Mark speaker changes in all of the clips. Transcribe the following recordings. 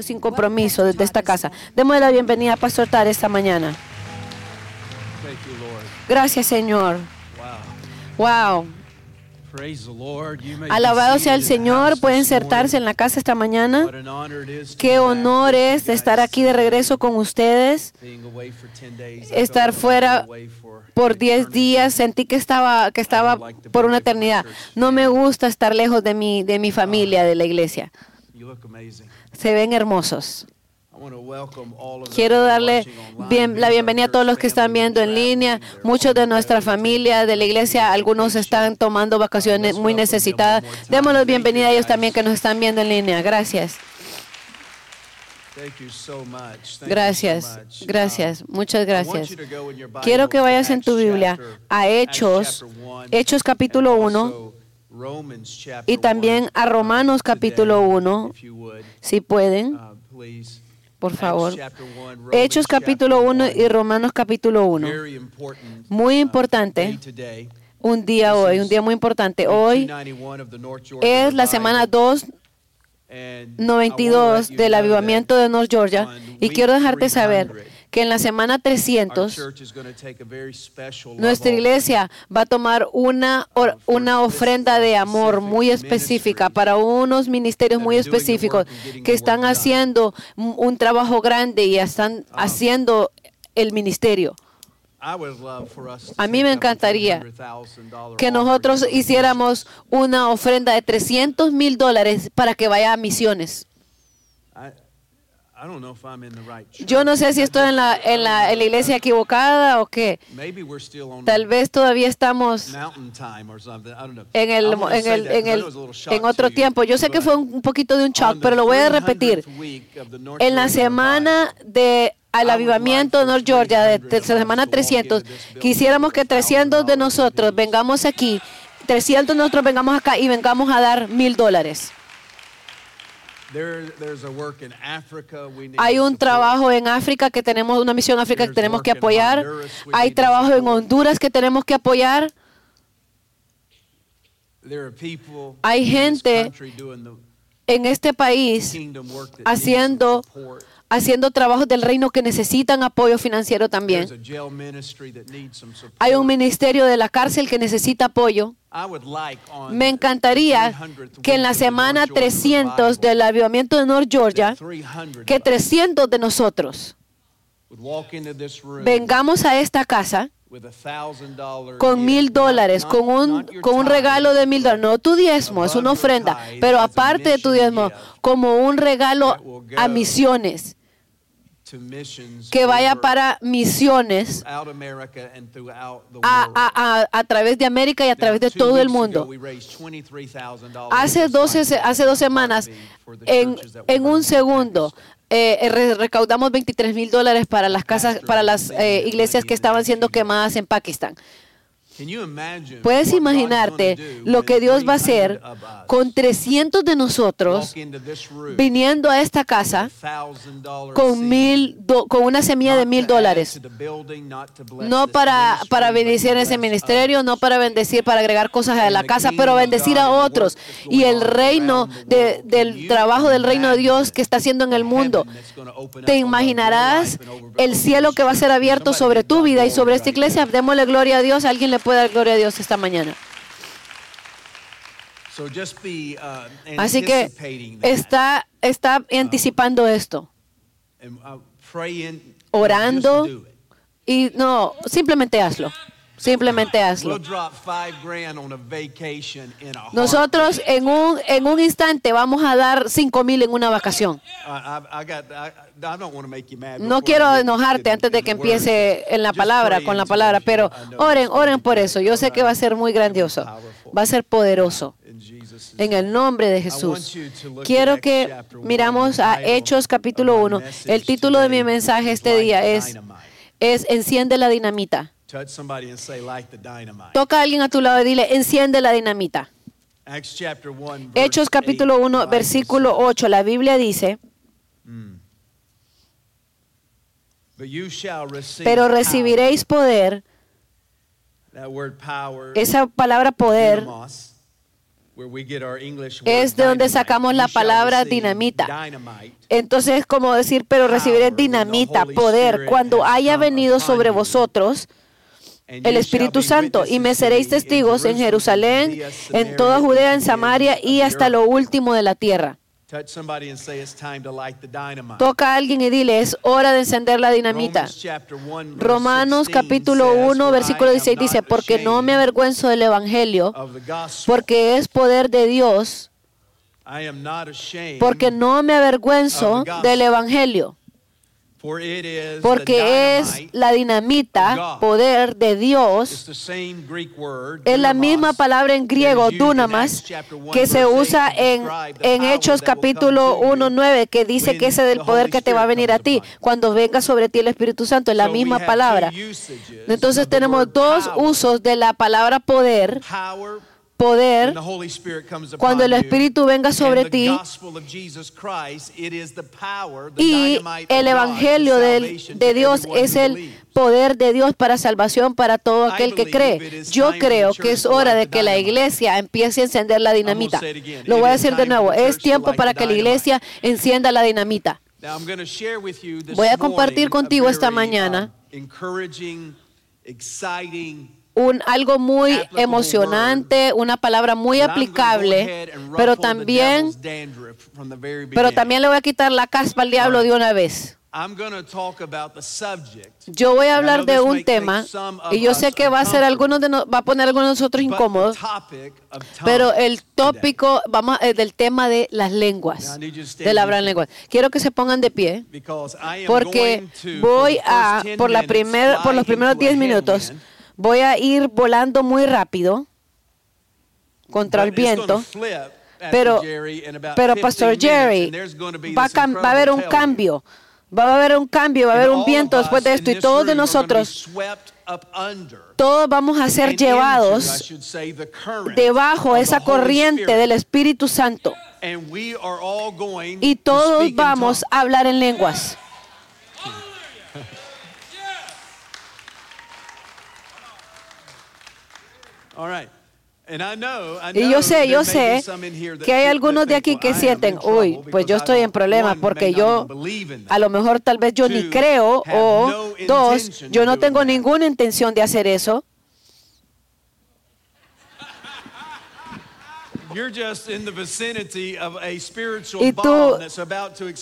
Speaker 1: sin compromiso desde esta casa. Démosle la bienvenida a Pastor Tar esta mañana. Gracias, Señor.
Speaker 2: Wow.
Speaker 1: Alabado sea el Señor. Pueden sentarse en la casa esta mañana. Qué honor es estar aquí de regreso con ustedes.
Speaker 2: Being away for 10 days, I
Speaker 1: Estar fuera por 10
Speaker 2: eternity.
Speaker 1: días sentí que estaba que estaba por una eternidad. No me gusta estar lejos de mi de mi familia, de la iglesia. Se ven hermosos. Quiero darle bien- la bienvenida a todos los que están viendo en línea, muchos de nuestra familia de la iglesia, algunos están tomando vacaciones muy necesitadas. Démosles bienvenida a ellos también que nos están viendo en línea. Gracias, gracias,
Speaker 2: much.
Speaker 1: gracias,
Speaker 2: Um,
Speaker 1: muchas gracias. Quiero que vayas en tu Biblia a Hechos, Hechos capítulo
Speaker 2: and
Speaker 1: 1
Speaker 2: also Romans chapter
Speaker 1: y también a Romanos capítulo 1,
Speaker 2: if you would,
Speaker 1: si pueden,
Speaker 2: uh,
Speaker 1: por favor. Hechos capítulo
Speaker 2: chapter
Speaker 1: 1
Speaker 2: one.
Speaker 1: y Romanos capítulo 1.
Speaker 2: Very important,
Speaker 1: Muy
Speaker 2: uh,
Speaker 1: importante. Un día hoy, un día muy importante. Hoy
Speaker 2: 291 of the North Georgia
Speaker 1: es la semana
Speaker 2: Revival.
Speaker 1: 292
Speaker 2: And I wanna let you
Speaker 1: del
Speaker 2: know
Speaker 1: avivamiento de North Georgia y quiero dejarte
Speaker 2: 300,
Speaker 1: saber que en la semana
Speaker 2: our
Speaker 1: 300
Speaker 2: church is gonna take a very special love
Speaker 1: nuestra iglesia va a tomar una, una ofrenda de amor muy específica para unos ministerios muy específicos que están haciendo un trabajo grande y están haciendo el ministerio. A mí me encantaría
Speaker 2: $300,000
Speaker 1: que nosotros hiciéramos una ofrenda de 300 mil dólares para que vaya a misiones.
Speaker 2: I, I don't know if I'm in the right
Speaker 1: Yo no sé si estoy en la, en la, en la iglesia equivocada o qué. Tal vez todavía estamos en el, en el, en el, en otro tiempo. Yo sé que fue un poquito de un shock, pero lo voy a repetir.
Speaker 2: 300th week of the North
Speaker 1: En la semana de al avivamiento de North Georgia, de, de la semana 300, quisiéramos que 300 de nosotros vengamos aquí, 300 de nosotros vengamos acá y vengamos a dar mil dólares.
Speaker 2: there- there's a work in Africa we need
Speaker 1: Hay un trabajo en África que tenemos, una misión en África que tenemos que apoyar. Hay trabajo en Honduras que tenemos que apoyar. Hay gente En este país haciendo-. Haciendo trabajos del reino que necesitan apoyo financiero también. Hay un ministerio de la cárcel que necesita apoyo. Me encantaría
Speaker 2: 300th
Speaker 1: que en la semana
Speaker 2: North Georgia
Speaker 1: 300 del avivamiento de North Georgia,
Speaker 2: that 300
Speaker 1: que
Speaker 2: of us
Speaker 1: 300 de nosotros vengamos a esta casa
Speaker 2: with a $1,000
Speaker 1: con mil dólares, con un, con un regalo de mil dólares. No tu diezmo, es una ofrenda, pero aparte de tu diezmo, como un regalo a misiones, que vaya para misiones a, a- a- a través de América y a través de todo el mundo.
Speaker 2: we raised $23,000
Speaker 1: Hace,
Speaker 2: just
Speaker 1: 12,
Speaker 2: like
Speaker 1: se-
Speaker 2: that
Speaker 1: hace dos semanas, en, en un segundo. Eh, re- recaudamos 23 mil dólares para las casas, para las eh, iglesias que estaban siendo quemadas en Pakistán. Puedes imaginarte lo que Dios va a hacer
Speaker 2: 300 of us
Speaker 1: con 300 de nosotros viniendo a esta casa
Speaker 2: $1,000
Speaker 1: con mil do- con una semilla de mil dólares. No para, para bendecir ese ministerio, no para bendecir, para agregar cosas a la casa, pero bendecir a otros. Y el reino de- del trabajo del reino de Dios que está haciendo en el mundo. Te imaginarás el cielo que va a ser abierto sobre tu vida y sobre esta iglesia. Démosle gloria a Dios. ¿Alguien le puede dar gloria a Dios esta mañana?
Speaker 2: Uh,
Speaker 1: Así que está, está anticipando esto.
Speaker 2: Uh, praying,
Speaker 1: Orando. Y no, simplemente hazlo. Simplemente hazlo. Nosotros en un, en un instante vamos a dar cinco mil en una vacación. No quiero enojarte antes de que empiece en la palabra, con la palabra, pero oren, oren por eso. Yo sé que va a ser muy grandioso. Va a ser poderoso. En el nombre de Jesús. Quiero que miramos a Hechos capítulo 1. El título de mi mensaje este día es, es Enciende la dinamita.
Speaker 2: Touch somebody and say, like the dynamite.
Speaker 1: Toca a alguien a tu lado y dile, enciende la dinamita.
Speaker 2: Acts chapter 1, verse
Speaker 1: Hechos capítulo
Speaker 2: 8,
Speaker 1: 1,
Speaker 2: the Bible
Speaker 1: versículo 8. La Biblia dice,
Speaker 2: you shall receive
Speaker 1: pero
Speaker 2: power."
Speaker 1: recibiréis poder.
Speaker 2: That word power,
Speaker 1: Esa palabra poder
Speaker 2: dunamis, where we get our English word
Speaker 1: es de donde
Speaker 2: dynamite.
Speaker 1: sacamos la palabra dinamita. Entonces es como decir, pero recibiré
Speaker 2: Power when the
Speaker 1: dinamita, poder, cuando haya venido sobre vosotros el Espíritu Santo, y me seréis testigos en Jerusalén, en toda Judea, en Samaria y hasta lo último de la tierra. Toca a alguien y dile, es hora de encender la dinamita.
Speaker 2: Romans chapter 1, verse
Speaker 1: Romanos
Speaker 2: 16
Speaker 1: capítulo
Speaker 2: says,
Speaker 1: 1,
Speaker 2: "For
Speaker 1: versículo
Speaker 2: I am
Speaker 1: 16 dice, porque no me avergüenzo del Evangelio, porque es poder de Dios, porque no me avergüenzo del Evangelio,
Speaker 2: for it is the
Speaker 1: porque es la dinamita, poder de Dios,
Speaker 2: the same Greek word,
Speaker 1: es la misma palabra en griego,
Speaker 2: that is used in
Speaker 1: dunamas,
Speaker 2: Acts chapter 1,
Speaker 1: que se
Speaker 2: verse 8
Speaker 1: usa en, en Hechos capítulo
Speaker 2: to you
Speaker 1: 1, 9, que dice
Speaker 2: when
Speaker 1: que ese del
Speaker 2: the
Speaker 1: poder que te va a venir a ti, cuando venga sobre ti el Espíritu Santo, es la misma
Speaker 2: have two
Speaker 1: palabra. Entonces
Speaker 2: of the
Speaker 1: tenemos
Speaker 2: word
Speaker 1: dos usos de la palabra poder,
Speaker 2: Power
Speaker 1: poder, cuando el Espíritu venga sobre ti, y el Evangelio de Dios es el poder de Dios para salvación para todo aquel que cree. Yo creo que es hora de que la iglesia empiece a encender la dinamita. Lo voy a decir de nuevo, es tiempo para que la iglesia encienda la dinamita. Voy a compartir contigo esta mañana
Speaker 2: exciting,
Speaker 1: un algo muy emocionante, una palabra muy aplicable, pero también pero también le voy a quitar la caspa al diablo de una vez.
Speaker 2: I'm going to talk about the subject.
Speaker 1: Yo voy a hablar de un tema y yo sé que va a ser algunos de no- va a poner a algunos de nosotros incómodos, pero el tópico vamos eh, del tema de las lenguas,
Speaker 2: I need you to stand
Speaker 1: de la
Speaker 2: me,
Speaker 1: lenguas. Quiero que se pongan de pie porque voy a
Speaker 2: first 10
Speaker 1: por la
Speaker 2: minutes,
Speaker 1: primer por los primeros
Speaker 2: into a
Speaker 1: 10 minutos voy a ir volando muy rápido contra el viento. Pero, pero
Speaker 2: 15
Speaker 1: Pastor Jerry, va a, va a haber un cambio, va a haber un cambio, va a haber un viento después de esto y todos de nosotros, todos vamos a ser llevados debajo esa corriente del Espíritu Santo y
Speaker 2: to
Speaker 1: todos vamos a hablar en lenguas.
Speaker 2: All right. And I know, I
Speaker 1: Y yo sé, yo sé que hay algunos de aquí
Speaker 2: "Well,
Speaker 1: que sienten, uy, pues yo estoy en problemas porque yo a lo mejor tal vez yo ni creo o dos, yo no tengo ninguna intención de hacer eso.
Speaker 2: You're just in the vicinity of a spiritual
Speaker 1: Y tú-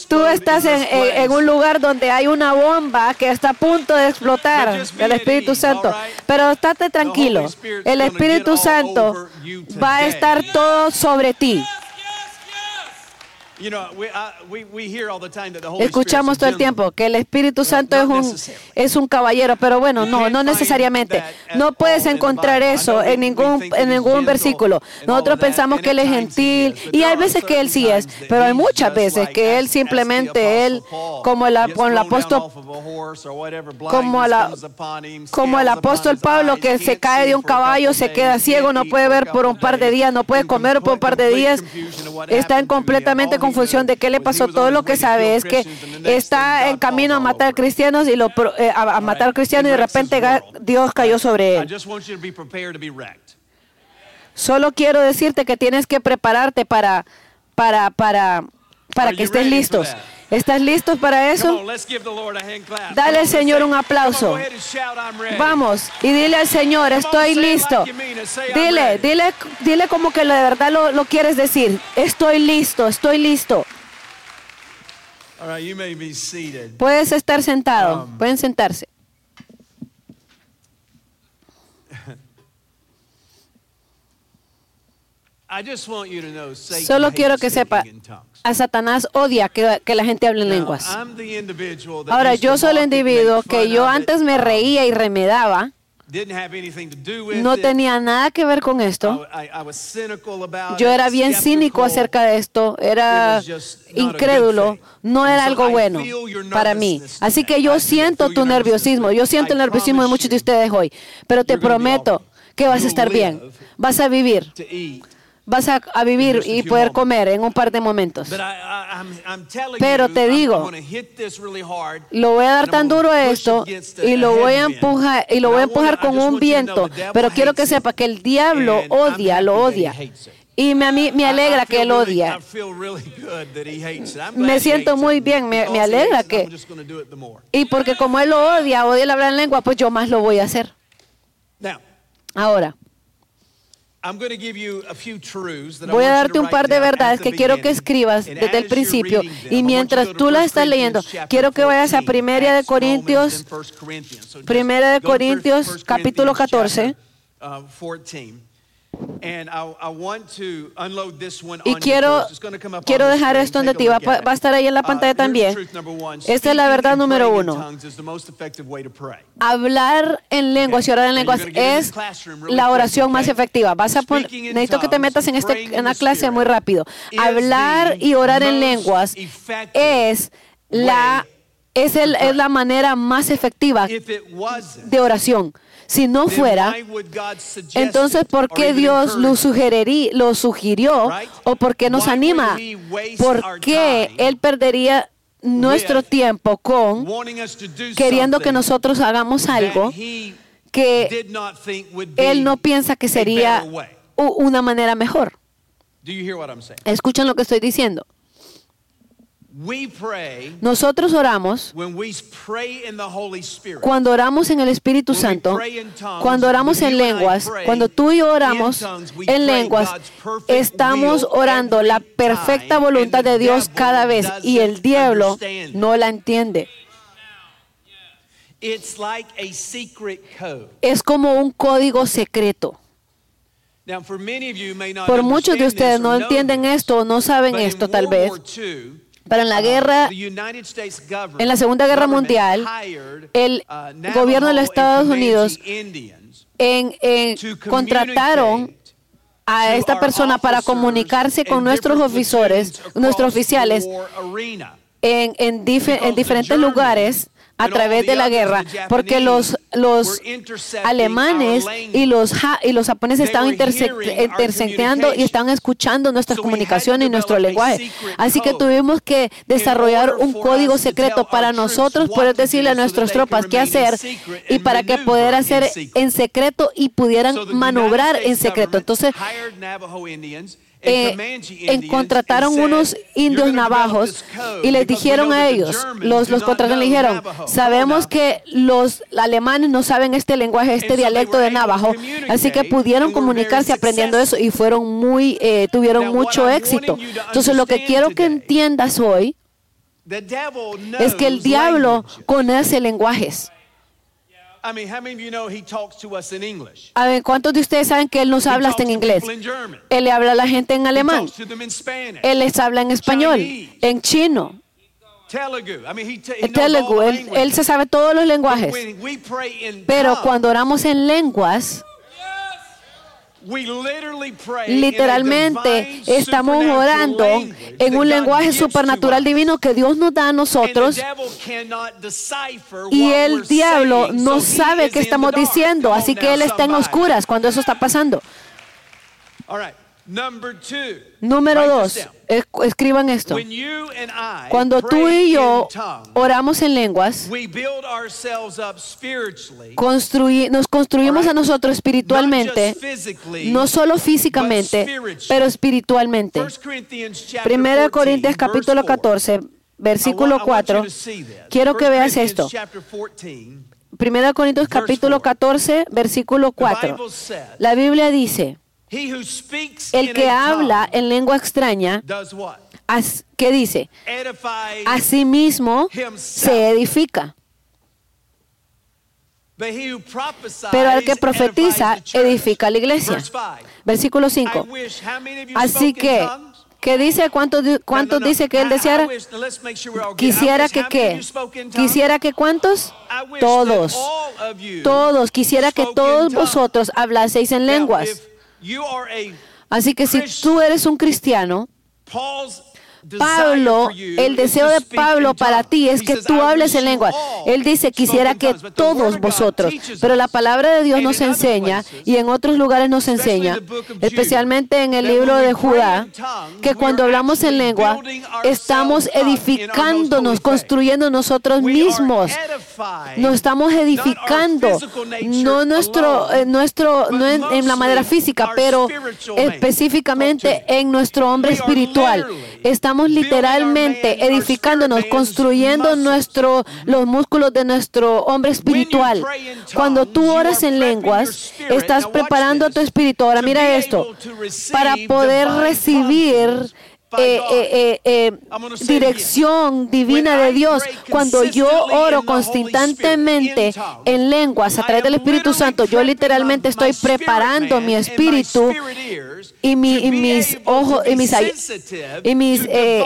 Speaker 1: Tú estás
Speaker 2: in
Speaker 1: en, en- un lugar donde hay una bomba que está a punto de explotar del Espíritu Santo. Pero estate tranquilo. El Espíritu Santo va a estar todo sobre ti.
Speaker 2: You know, we, I, we, we hear all the time that the Holy
Speaker 1: Escuchamos todo el tiempo que el Espíritu Santo es un, es un caballero, pero bueno,
Speaker 2: You
Speaker 1: no,
Speaker 2: can't
Speaker 1: no
Speaker 2: find
Speaker 1: necesariamente. No puedes encontrar eso en ningún, en ningún versículo. Nosotros pensamos que él es gentil
Speaker 2: is, but
Speaker 1: y
Speaker 2: there
Speaker 1: hay
Speaker 2: are
Speaker 1: veces que él sí es, pero hay muchas veces
Speaker 2: like
Speaker 1: que él simplemente, él,
Speaker 2: Apostle Paul
Speaker 1: como el, como el apóstol
Speaker 2: off of a horse or whatever,
Speaker 1: como, la- como el apóstol Pablo que se cae de un caballo, se queda ciego, no puede ver por un par de días, no puede comer por un par de días, está
Speaker 2: him.
Speaker 1: completamente
Speaker 2: he
Speaker 1: confusión de qué le
Speaker 2: he
Speaker 1: pasó. Todo lo que sabe es que está en camino a matar cristianos y lo, eh, a, a matar cristianos y de repente. Dios cayó sobre él. Solo quiero decirte que tienes que prepararte para, para, para, para que estés listos. ¿Estás listos para eso? Dale al Señor un aplauso. Vamos y dile al Señor, estoy listo.
Speaker 2: you mean it. Say, "I'm
Speaker 1: Dile,
Speaker 2: ready."
Speaker 1: dile, dile como que de verdad lo, lo quieres decir. Estoy listo, estoy listo. Puedes estar sentado,
Speaker 2: Um,
Speaker 1: pueden sentarse.
Speaker 2: I just want you to know Satan
Speaker 1: Solo quiero que sepa, a Satanás odia que, que la gente hable en lenguas.
Speaker 2: I'm the individual that
Speaker 1: Ahora, yo soy el individuo que yo antes me
Speaker 2: um,
Speaker 1: reía y remedaba, no tenía nada que ver con esto.
Speaker 2: About
Speaker 1: Yo era bien cínico acerca de esto, era incrédulo, no era algo bueno para mí. Así que yo siento tu nerviosismo, yo siento el nerviosismo de muchos de ustedes hoy, pero te prometo que vas a estar bien, vas a vivir. Vas a, a vivir y poder comer en un par de momentos. Pero te digo, Lo voy a dar tan duro a esto y lo voy a empujar y lo voy a empujar con un viento, pero quiero que sepa que el diablo odia, lo odia. Y me, a mí me alegra que él odia. Me siento muy bien, me- me alegra que-. Y porque como él lo odia, odia el hablar en lengua, pues yo más lo voy a hacer.
Speaker 2: Now,
Speaker 1: Ahora, voy a darte
Speaker 2: to
Speaker 1: un par de verdades que quiero que escribas desde el principio. Y mientras tú las
Speaker 2: 1
Speaker 1: estás leyendo, quiero que vayas a
Speaker 2: 14,
Speaker 1: Primera de Corintios,
Speaker 2: and 1 Corinthians. So just
Speaker 1: Primera de Corintios,
Speaker 2: 1
Speaker 1: capítulo
Speaker 2: Corinthians
Speaker 1: 14.
Speaker 2: Chapter, 14. And I, I want to unload this one
Speaker 1: Y quiero, quiero dejar esto donde ti va, va a estar ahí en la
Speaker 2: Uh,
Speaker 1: pantalla también. Esta es la verdad número uno. Hablar en lenguas y orar en lenguas es la oración más efectiva. Vas a necesito que te metas en, este, en la clase muy rápido. Hablar y orar en lenguas es la, es, el, es la manera más efectiva de oración. Si no fuera, entonces ¿por
Speaker 2: or
Speaker 1: qué Dios lo, sugererí, lo sugirió o por qué nos anima? ¿Por qué Él perdería nuestro tiempo con queriendo que nosotros hagamos algo que Él no piensa que sería una manera mejor? Escuchen lo que estoy diciendo.
Speaker 2: We pray
Speaker 1: Nosotros oramos
Speaker 2: when we pray in the Holy Spirit.
Speaker 1: cuando oramos en el Espíritu Santo, cuando oramos en lenguas, cuando tú y yo oramos en lenguas, estamos orando la perfecta voluntad de Dios cada vez y el diablo no la entiende.
Speaker 2: It's like a secret code.
Speaker 1: Es como un código secreto.
Speaker 2: Now, for many of you may not
Speaker 1: Por muchos de ustedes no entienden esto o no saben esto tal vez, pero en la
Speaker 2: uh,
Speaker 1: guerra en la Segunda Guerra Mundial,
Speaker 2: hired,
Speaker 1: el
Speaker 2: uh,
Speaker 1: gobierno de los Estados Unidos en, en- contrataron a esta persona para comunicarse con nuestros oficiales, nuestros oficiales en, en, diferentes lugares a través de la guerra, porque los, los alemanes y los, ja- y los japoneses estaban
Speaker 2: were
Speaker 1: interse-
Speaker 2: hearing our
Speaker 1: interceptando y estaban escuchando nuestras comunicaciones y nuestro lenguaje. Así que tuvimos que desarrollar un código secreto para nosotros poder decirle a nuestras tropas qué hacer y para que poder hacer en secreto y pudieran manobrar en secreto. Entonces, eh, en- contrataron unos
Speaker 2: "You're
Speaker 1: indios navajos y les dijeron a ellos, los, los contrataron y
Speaker 2: know
Speaker 1: dijeron,
Speaker 2: Navajo." Come on
Speaker 1: sabemos que los alemanes no saben este lenguaje, este dialecto de Navajo, así que pudieron comunicarse aprendiendo eso y fueron muy, eh, tuvieron mucho éxito. Entonces lo que quiero que entiendas hoy es que el diablo conoce lenguajes. A ver, ¿cuántos de ustedes saben que él nos habla hasta en inglés? Él le habla a la gente en alemán. Él les habla en español, en chino,
Speaker 2: all
Speaker 1: Telugu. Él, él
Speaker 2: languages.
Speaker 1: se sabe todos los
Speaker 2: But
Speaker 1: lenguajes. Pero cuando oramos en lenguas,
Speaker 2: we literally pray in a
Speaker 1: literalmente estamos orando en un lenguaje supernatural divino que Dios nos da a nosotros. y el diablo no sabe qué estamos diciendo, así que él está en oscuras cuando eso está pasando. Número dos, escriban esto. Cuando tú y yo oramos en lenguas,
Speaker 2: we build ourselves up spiritually,
Speaker 1: construí- nos construimos a nosotros espiritualmente, no solo físicamente, pero espiritualmente.
Speaker 2: 1 Corinthians chapter
Speaker 1: Primera de
Speaker 2: 14,
Speaker 1: Corintios capítulo
Speaker 2: 4.
Speaker 1: 14,
Speaker 2: I want-
Speaker 1: versículo
Speaker 2: I want you
Speaker 1: 4.
Speaker 2: to see this.
Speaker 1: Quiero
Speaker 2: 1
Speaker 1: que veas esto.
Speaker 2: chapter 14,
Speaker 1: Primera de Corintios
Speaker 2: Verse
Speaker 1: capítulo
Speaker 2: four.
Speaker 1: 14, versículo
Speaker 2: the
Speaker 1: 4.
Speaker 2: Bible says,
Speaker 1: La Biblia dice, el que habla en lengua extraña, ¿qué dice? Asimismo se edifica.
Speaker 2: But he who prophesies
Speaker 1: Pero al que profetiza,
Speaker 2: the church.
Speaker 1: edifica la iglesia. Versículo
Speaker 2: I
Speaker 1: 5.
Speaker 2: wish, how many of you
Speaker 1: Así que? ¿qué dice? ¿Cuántos,
Speaker 2: no.
Speaker 1: dice que él deseara? Quisiera que qué? Quisiera que cuántos? Todos. Todos. Quisiera que todos vosotros hablaseis en lenguas.
Speaker 2: If you are a
Speaker 1: Así que si tú eres un cristiano, Pablo, el deseo de Pablo para ti es que tú
Speaker 2: "I
Speaker 1: hables en
Speaker 2: all
Speaker 1: Él dice, quisiera que
Speaker 2: tongues." But the word
Speaker 1: todos vosotros. Pero la palabra de Dios nos enseña y en otros lugares nos enseña, especialmente en el libro de Judá, que cuando hablamos en lengua, estamos edificándonos, construyendo nosotros mismos Nos estamos edificando, no nuestro, eh, nuestro, no en, en la manera física, pero específicamente en nuestro hombre espiritual.
Speaker 2: literally
Speaker 1: Estamos literalmente edificándonos, construyendo nuestro, los músculos de nuestro hombre espiritual. Cuando tú oras en lenguas, estás preparando a tu espíritu. Ahora mira esto, para poder recibir eh, eh, eh, dirección divina de Dios. Cuando yo oro constantemente en lenguas a través del Espíritu Santo, yo literalmente estoy preparando mi espíritu y, mi- y mis ojos y mis, y mis eh,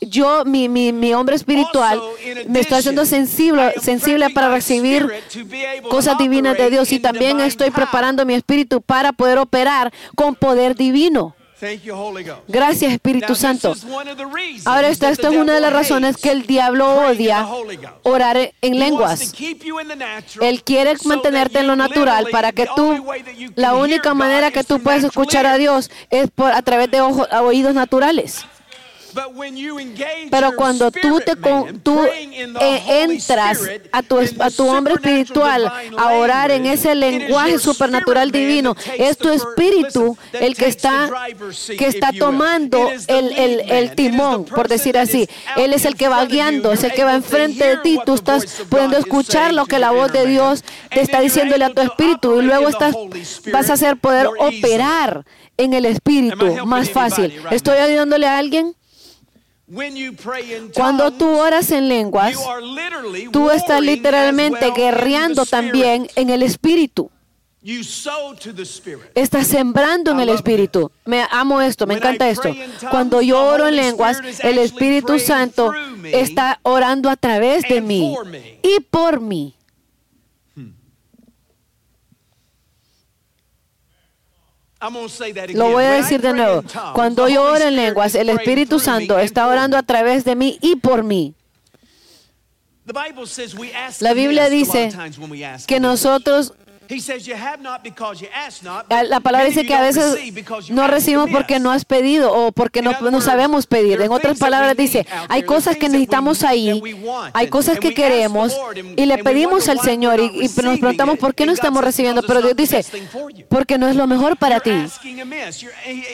Speaker 1: yo, mi, mi, mi hombre espiritual, me estoy haciendo sensible, sensible para recibir cosas divinas de Dios y también estoy preparando mi espíritu para poder operar con poder divino. Gracias Espíritu Santo. Ahora esta
Speaker 2: the
Speaker 1: es una de las razones que el diablo odia orar en lenguas. Él quiere mantenerte en lo natural para que tú, la única manera que tú puedes escuchar a. Dios es por, a través de ojo- a oídos naturales.
Speaker 2: But when you engage
Speaker 1: Pero cuando tú te con- tú eh, entras a tu, a tu hombre espiritual a orar en ese lenguaje
Speaker 2: your
Speaker 1: supernatural divino, es tu espíritu el que está que está tomando el, el, el timón, por decir así. Él es el que va guiando, es el que va enfrente de ti. Tú estás pudiendo escuchar lo que
Speaker 2: your
Speaker 1: la voz de. Dios te está diciéndole a tu espíritu y luego estás, vas a hacer poder operar en el espíritu más fácil. ¿Estoy ayudándole a alguien?
Speaker 2: When you pray in
Speaker 1: Cuando tú oras en lenguas, tú estás literalmente guerreando también en el espíritu. Estás sembrando en el espíritu. Me amo esto, me encanta esto. Cuando yo oro en lenguas, el Espíritu Santo está orando a través de mí y por mí.
Speaker 2: I'm gonna say that
Speaker 1: Lo voy a decir de nuevo. Cuando yo oro en lenguas, el Espíritu Santo está orando a través de mí y por mí. La Biblia dice que nosotros
Speaker 2: He says you have not because you ask not, but
Speaker 1: La palabra dice que a veces no recibimos porque no has pedido o porque no, sabemos pedir. En otras palabras dice, hay cosas que necesitamos ahí, hay cosas que queremos y le pedimos al Señor y, nos preguntamos por qué no estamos recibiendo,
Speaker 2: "Because
Speaker 1: pero Dios dice,
Speaker 2: best thing for you."
Speaker 1: porque no es lo mejor para ti.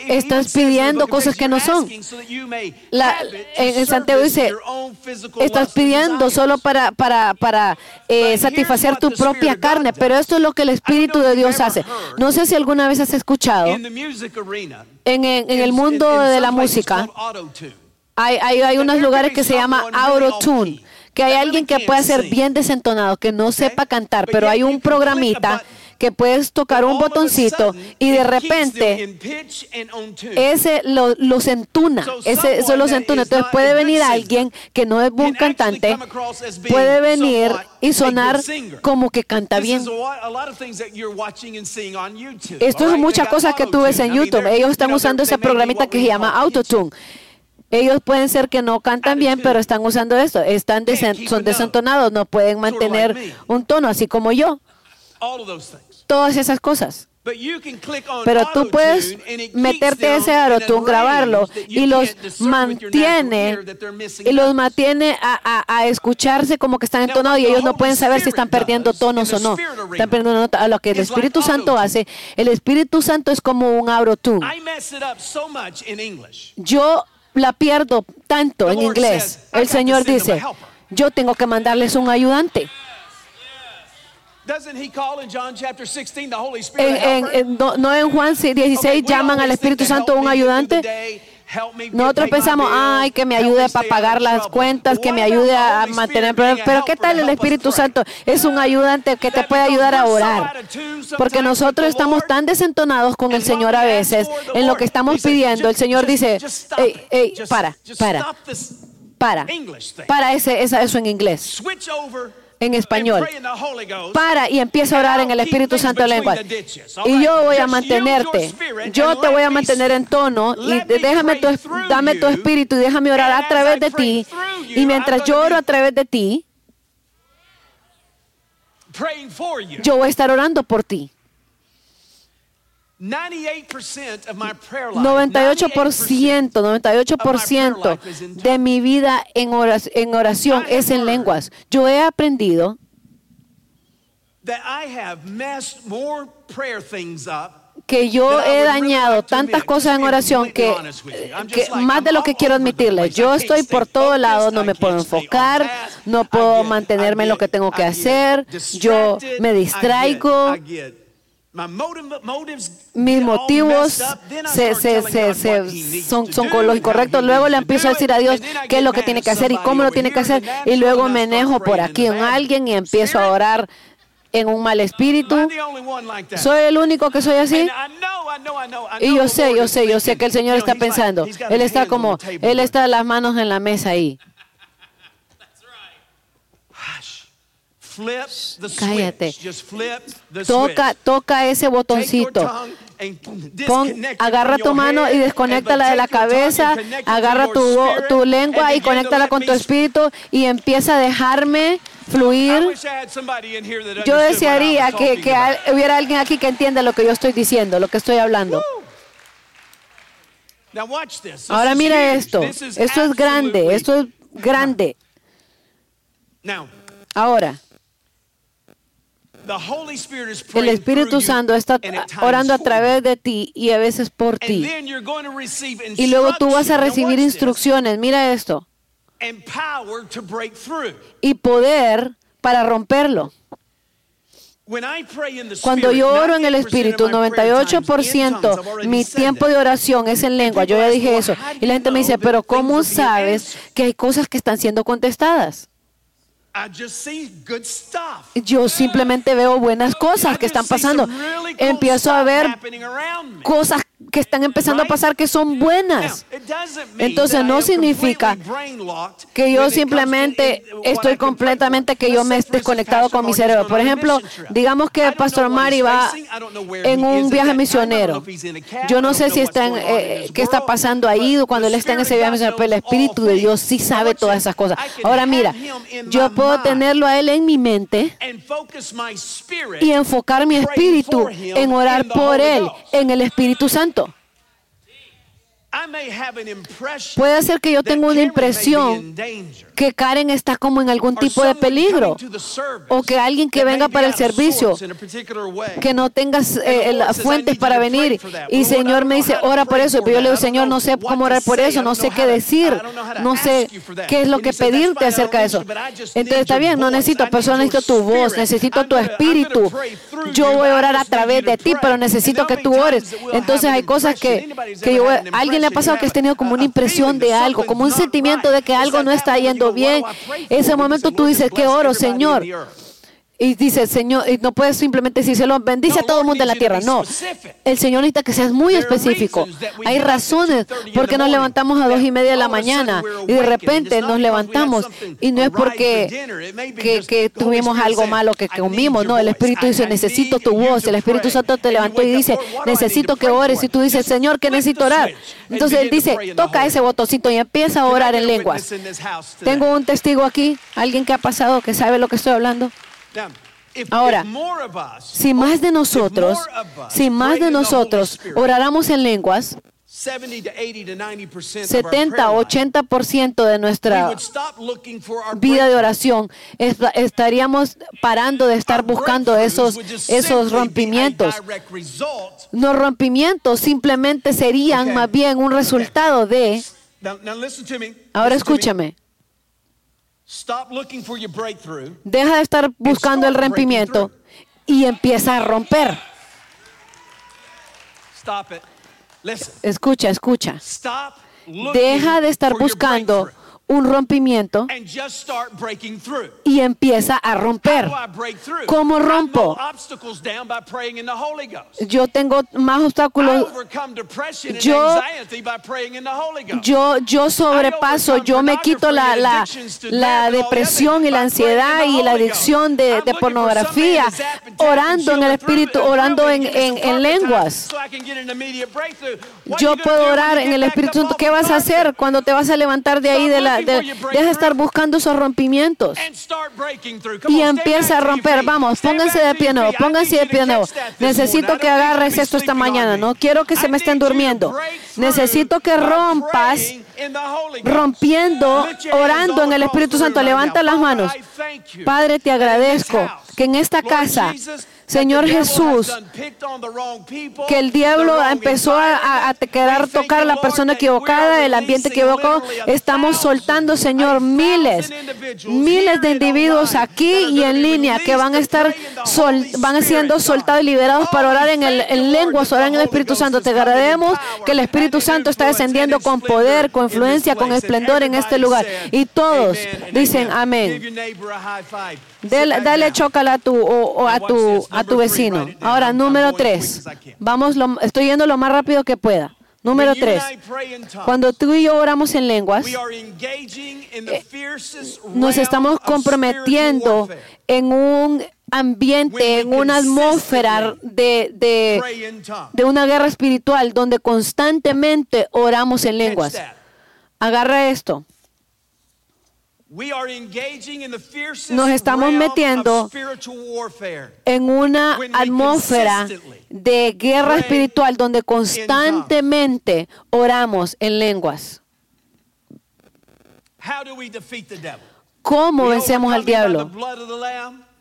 Speaker 1: Estás pidiendo cosas que no son. La- en Santiago dice, Estás pidiendo solo para, para, para eh, satisfacer tu propia carne, pero esto es lo que el Espíritu de Dios hace. No sé si alguna vez has escuchado en, en- en el mundo de la música. Hay, hay, hay unos lugares que se llama Auto-Tune, que hay alguien que puede ser bien desentonado, que no sepa cantar, pero hay un programita que puedes tocar un botoncito y de repente ese lo, los entuna, ese, eso los entuna. Entonces puede venir alguien que no es buen cantante, puede venir y sonar como que canta bien. Esto es muchas cosas que tú ves en YouTube. Ellos están usando ese programita que se llama Autotune. Ellos pueden ser que no cantan bien, pero están usando esto. Están desen- son desentonados, no pueden mantener un tono, así como yo. Todas esas cosas. Pero tú puedes meterte ese Autotune, grabarlo y los mantiene y los mantiene a, a- a escucharse como que están entonados y ellos no pueden saber si están perdiendo tonos o no. Están perdiendo nota. A lo que el Espíritu Santo hace, el Espíritu Santo es como un Autotune.
Speaker 2: I mess it up so much in English.
Speaker 1: Yo la pierdo tanto en inglés. El Señor dice, yo tengo que mandarles un ayudante.
Speaker 2: Doesn't he call in John chapter 16 the Holy Spirit?
Speaker 1: En- en- no, no en Juan 16
Speaker 2: Okay, we
Speaker 1: llaman al Espíritu
Speaker 2: to
Speaker 1: Santo un ayudante. Nosotros pensamos, ay, que me ayude para pagar las cuentas, que me ayude a mantener
Speaker 2: a
Speaker 1: Pero ¿qué tal el Espíritu? Santo? Es un ayudante que te puede ayudar a orar. Porque nosotros estamos tan desentonados con el Señor a veces en lo que estamos pidiendo. El Señor dice, "Ey, ey, para, para, para, para ese, eso en inglés. En español. Para y empieza a orar en el Espíritu Santo en lengua. Y yo voy a mantenerte. Yo te voy a mantener en tono y déjame tu, dame tu espíritu y déjame orar a través de ti. Y mientras yo oro a través de ti, yo voy a estar orando por ti.
Speaker 2: 98% of my prayer life,
Speaker 1: 98%, 98% de mi vida en oración, en oración es en lenguas. Yo he aprendido
Speaker 2: that I have messed more prayer things up
Speaker 1: que yo he dañado tantas cosas en oración que, que más de lo que quiero admitirles. Yo estoy por todo lado, no me puedo enfocar, no puedo mantenerme en lo que tengo que hacer, yo me distraigo. Mis motivos se, se, se, se- son, son con los incorrectos. Luego le empiezo a decir a Dios qué es lo que tiene que hacer y cómo lo tiene que hacer. Y luego me enejo por aquí en alguien y empiezo a orar en un mal espíritu. ¿Soy el único que soy así? Y yo sé, yo sé, yo sé que el Señor está pensando. Él está como, Él está las manos en la mesa ahí. Cállate. Toca, toca ese botoncito. Pon, agarra tu mano y desconéctala de la cabeza, agarra tu, lengua y conéctala con tu espíritu y empieza a dejarme fluir. Yo desearía que, que hubiera alguien aquí que entienda lo que yo estoy diciendo, lo que estoy hablando. Ahora mira esto, esto es grande, esto es grande. Ahora, el Espíritu Santo está orando a través de ti y a veces por ti. Y luego tú vas a recibir instrucciones, mira esto, y poder para romperlo. Cuando yo oro en el Espíritu, 98% mi tiempo de oración es en lengua. Yo ya dije eso. Y la gente me dice, pero ¿cómo sabes que hay cosas que están siendo contestadas? Yo simplemente veo buenas cosas que están pasando. Empiezo a ver cosas que están empezando a pasar que son buenas. Entonces no significa que yo simplemente estoy completamente que yo me esté desconectado con mi cerebro. Por ejemplo, digamos que Pastor Mari va en un viaje misionero. Yo no sé si está en, eh, qué está pasando ahí cuando él está en ese viaje misionero, pero el Espíritu de Dios sí sabe todas esas cosas. Ahora mira, yo puedo tenerlo a él en mi mente y enfocar mi espíritu en orar por él, en el Espíritu Santo. Puede ser que yo tenga una impresión que Karen está como en algún tipo de peligro o que alguien que venga para el servicio que no tengas eh, las fuentes para venir y Señor me dice ora por eso pero yo le digo Señor no sé cómo orar por eso no sé qué decir no sé qué es lo que pedirte acerca de eso entonces está bien no necesito pero solo necesito tu voz necesito tu espíritu. yo voy a orar a través de ti pero necesito que tú ores. entonces hay cosas que, que yo, a alguien le ha pasado que has tenido como una impresión de algo como un sentimiento de que algo no está yendo bien. ese momento tú dices que oro Señor y dice, Señor, y no puedes simplemente decírselo, bendice a todo el mundo en la tierra. No, el Señor necesita que seas muy específico. Hay razones por qué nos levantamos a dos y media de la mañana y de repente nos levantamos y no es porque que, que tuvimos algo malo que comimos. No, el Espíritu dice, necesito tu voz. El Espíritu Santo te levantó y dice, necesito que ores. Y tú dices, Señor, que necesito orar. Entonces Él dice, toca ese botoncito y empieza a orar en lenguas. Tengo un testigo aquí, alguien que ha pasado, que sabe lo que estoy hablando. Ahora, si más de nosotros, si más de nosotros oráramos en lenguas, 70, 80% de nuestra vida de oración est- estaríamos parando de estar buscando esos, esos rompimientos. Los rompimientos simplemente serían más bien un resultado de, ahora escúchame,
Speaker 2: Stop looking for your breakthrough.
Speaker 1: Deja de estar buscando el rompimiento y empieza a romper. Escucha, escucha. Deja de estar buscando un rompimiento y empieza a romper. ¿Cómo rompo? Yo tengo más obstáculos. Yo-. Yo, yo sobrepaso, yo me quito la, la, la depresión y la ansiedad y la adicción de, de pornografía, orando en el Espíritu, orando en, en, en lenguas. Yo puedo orar en el Espíritu Santo. ¿Qué vas a hacer cuando te vas a levantar de ahí de la, deja, de, deja estar buscando esos rompimientos y empieza a romper. Vamos, pónganse de pie nuevo, pónganse de pie nuevo. Necesito que agarres esto esta mañana. No quiero que se me estén durmiendo. Necesito que rompas rompiendo, orando en el Espíritu Santo. Levanta las manos. Padre, te agradezco que en esta casa, Señor Jesús, que el diablo empezó a, a-.
Speaker 2: We
Speaker 1: tocar a la persona equivocada, el ambiente equivocado. Estamos soltando, Señor, miles, miles de individuos aquí y en línea que van a estar, sol- van siendo soltados y liberados para
Speaker 2: Oh,
Speaker 1: orar en, el, en lenguas, orar en el Espíritu Santo. Te agradecemos que el Espíritu Santo está descendiendo con poder, con influencia, con esplendor en este lugar. Y todos dicen amén.
Speaker 2: Sit
Speaker 1: Dale, chócala a tu, o, o a tu, a tu vecino.
Speaker 2: down.
Speaker 1: Ahora, número tres.
Speaker 2: can.
Speaker 1: Vamos, lo- estoy yendo lo más rápido que pueda. Número tres. Cuando tú y yo oramos en lenguas,
Speaker 2: fiercest
Speaker 1: nos estamos comprometiendo en un ambiente, en una atmósfera de, de, de una guerra espiritual donde constantemente oramos en lenguas. Agarra esto.
Speaker 2: We are engaging in the fiercest
Speaker 1: Nos estamos metiendo en una atmósfera de guerra espiritual donde constantemente oramos en lenguas.
Speaker 2: How do we defeat the devil?
Speaker 1: ¿Cómo vencemos al diablo?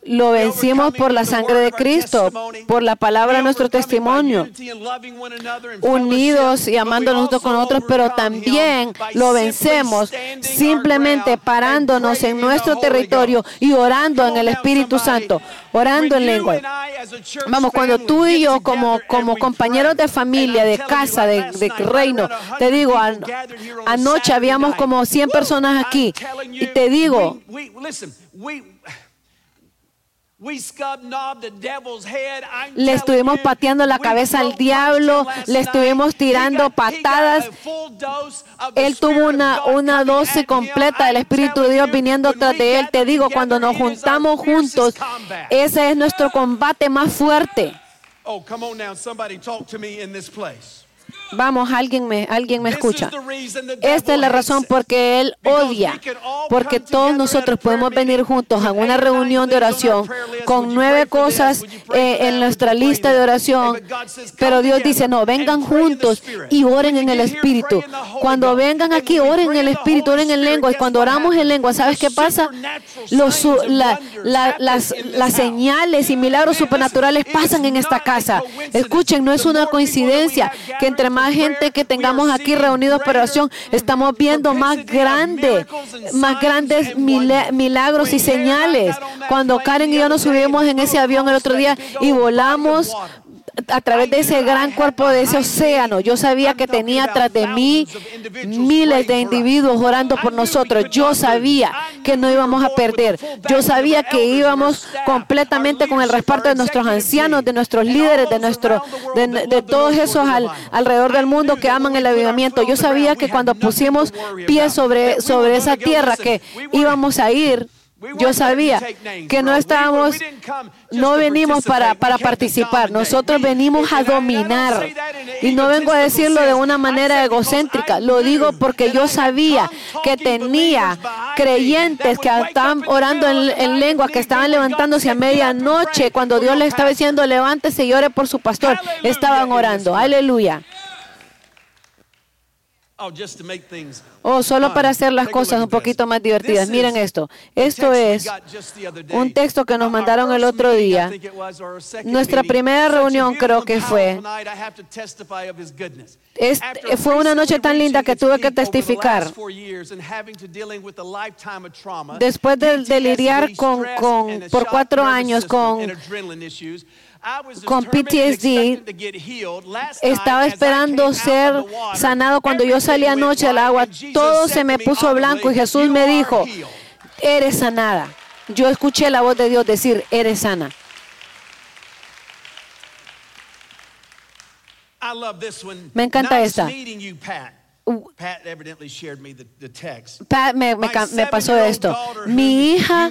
Speaker 1: Lo vencimos por la sangre de Cristo, por la palabra de nuestro testimonio. unidos y amándonos unos con otros, pero también lo vencemos simplemente parándonos en nuestro territorio y orando en el Espíritu. Santo, orando en lengua. Vamos, cuando tú y yo como, como compañeros de familia, de casa, de, reino,
Speaker 2: around 100
Speaker 1: te digo, anoche habíamos como 100 personas aquí y te digo,
Speaker 2: we, we, listen, we, we scub-knobbed the devil's head. I'm
Speaker 1: Le estuvimos pateando la cabeza al diablo, le estuvimos tirando patadas. Él tuvo una, una dosis completa del Espíritu de Dios viniendo tras de Él. Te digo, cuando nos juntamos juntos, ese es nuestro combate más fuerte.
Speaker 2: Oh, come on now, somebody talk to me in this place.
Speaker 1: Vamos, alguien me, alguien me escucha. Esta es la razón porque Él odia, porque todos nosotros podemos venir juntos a una reunión de oración con nueve cosas eh, en nuestra lista de oración, pero Dios dice, no, vengan juntos y oren en el Espíritu. Cuando vengan aquí, oren en el Espíritu, oren en lengua. Y cuando oramos en lengua, ¿sabes qué pasa? Los, la- las, las señales y milagros supernaturales pasan en esta casa. Escuchen, no es una coincidencia que entre más gente que tengamos aquí reunidos para oración, estamos viendo más
Speaker 2: and
Speaker 1: más grandes milagros y señales. Cuando Karen y yo nos subimos en ese avión el otro día y volamos. A través de ese gran cuerpo de ese océano. Yo sabía que tenía atrás de mí miles de individuos orando por nosotros. Yo sabía que no íbamos a perder. Yo sabía que íbamos completamente con el respaldo de nuestros ancianos, de nuestros líderes, de, nuestro, de, de todos esos al- alrededor del mundo que aman el avivamiento. Yo sabía que cuando pusimos pie sobre, sobre esa tierra que íbamos a ir, yo sabía que no estábamos, no venimos para, para participar, nosotros venimos a dominar. Y no vengo a decirlo de una manera egocéntrica, lo digo porque yo sabía que tenía creyentes que estaban orando en, en lengua, que estaban levantándose a medianoche cuando Dios les estaba diciendo levántese y ore por su pastor. Estaban orando, aleluya. Oh, solo para hacer las cosas un poquito más divertidas. Miren esto. Esto es un texto que nos mandaron el otro día. Nuestra primera reunión creo que fue. Este- fue una noche tan linda que tuve que testificar. Después de, de lidiar con, con- por cuatro años con, con PTSD, estaba esperando ser sanado. Cuando yo salí anoche del agua, todo se me puso blanco y Jesús me dijo, eres sanada. Yo escuché la voz de Dios decir, eres sana. Me encanta esta.
Speaker 2: Pat evidently shared me the, the text.
Speaker 1: Pat me, me ca- me pasó esto. Mi hija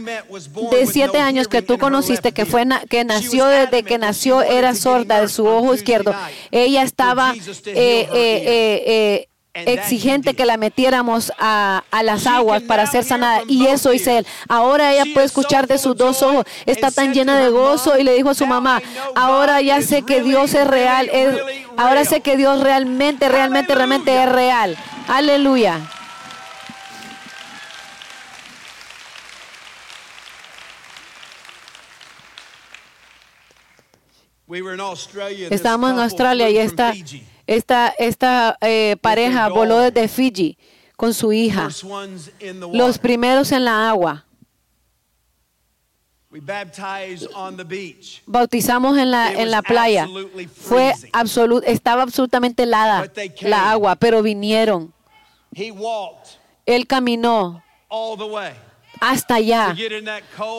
Speaker 1: de siete años que tú conociste, que fue na- que nació desde que nació, era sorda de su ojo izquierdo. Ella estaba eh, eh, exigente que la metiéramos a, a las aguas para ser sanada. Y eso hizo él. Ahora ella puede escuchar de sus dos ojos. Está tan llena de gozo y le dijo a su
Speaker 2: "Now
Speaker 1: mamá, ahora ya sé que Dios es real. es- ahora
Speaker 2: real."
Speaker 1: sé que Dios realmente, realmente, realmente es real. Aleluya. Estábamos en Australia y esta,
Speaker 2: Fiji.
Speaker 1: Esta, esta eh, pareja voló desde Fiji con su hija. Los primeros en la agua.
Speaker 2: We baptized on the beach.
Speaker 1: Bautizamos en la, en la playa. Fue absolut, estaba absolutamente helada la agua, pero vinieron.
Speaker 2: He walked
Speaker 1: Él caminó
Speaker 2: all the way
Speaker 1: hasta allá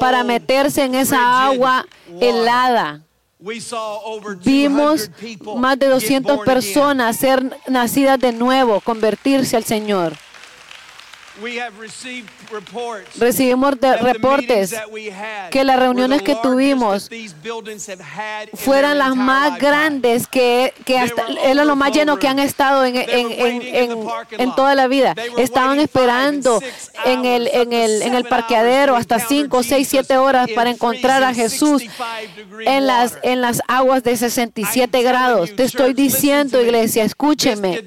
Speaker 1: para meterse en esa agua helada.
Speaker 2: We saw over 200
Speaker 1: Vimos más de
Speaker 2: get
Speaker 1: 200
Speaker 2: born again.
Speaker 1: personas ser nacidas de nuevo, convertirse al Señor. Recibimos de
Speaker 2: that the
Speaker 1: reportes
Speaker 2: meetings that we had
Speaker 1: que las reuniones que tuvimos fueran las más grandes que, que hasta era lo más lleno que han estado en, en, en, en- toda la vida. Estaban esperando
Speaker 2: six
Speaker 1: en el, en el, en el parqueadero hasta
Speaker 2: encounter
Speaker 1: 5, 6, 7
Speaker 2: Jesus
Speaker 1: horas para encontrar a Jesús
Speaker 2: 65 degree
Speaker 1: en las, en las aguas de 67
Speaker 2: I'm telling
Speaker 1: grados. Te estoy diciendo, iglesia,
Speaker 2: This
Speaker 1: escúcheme.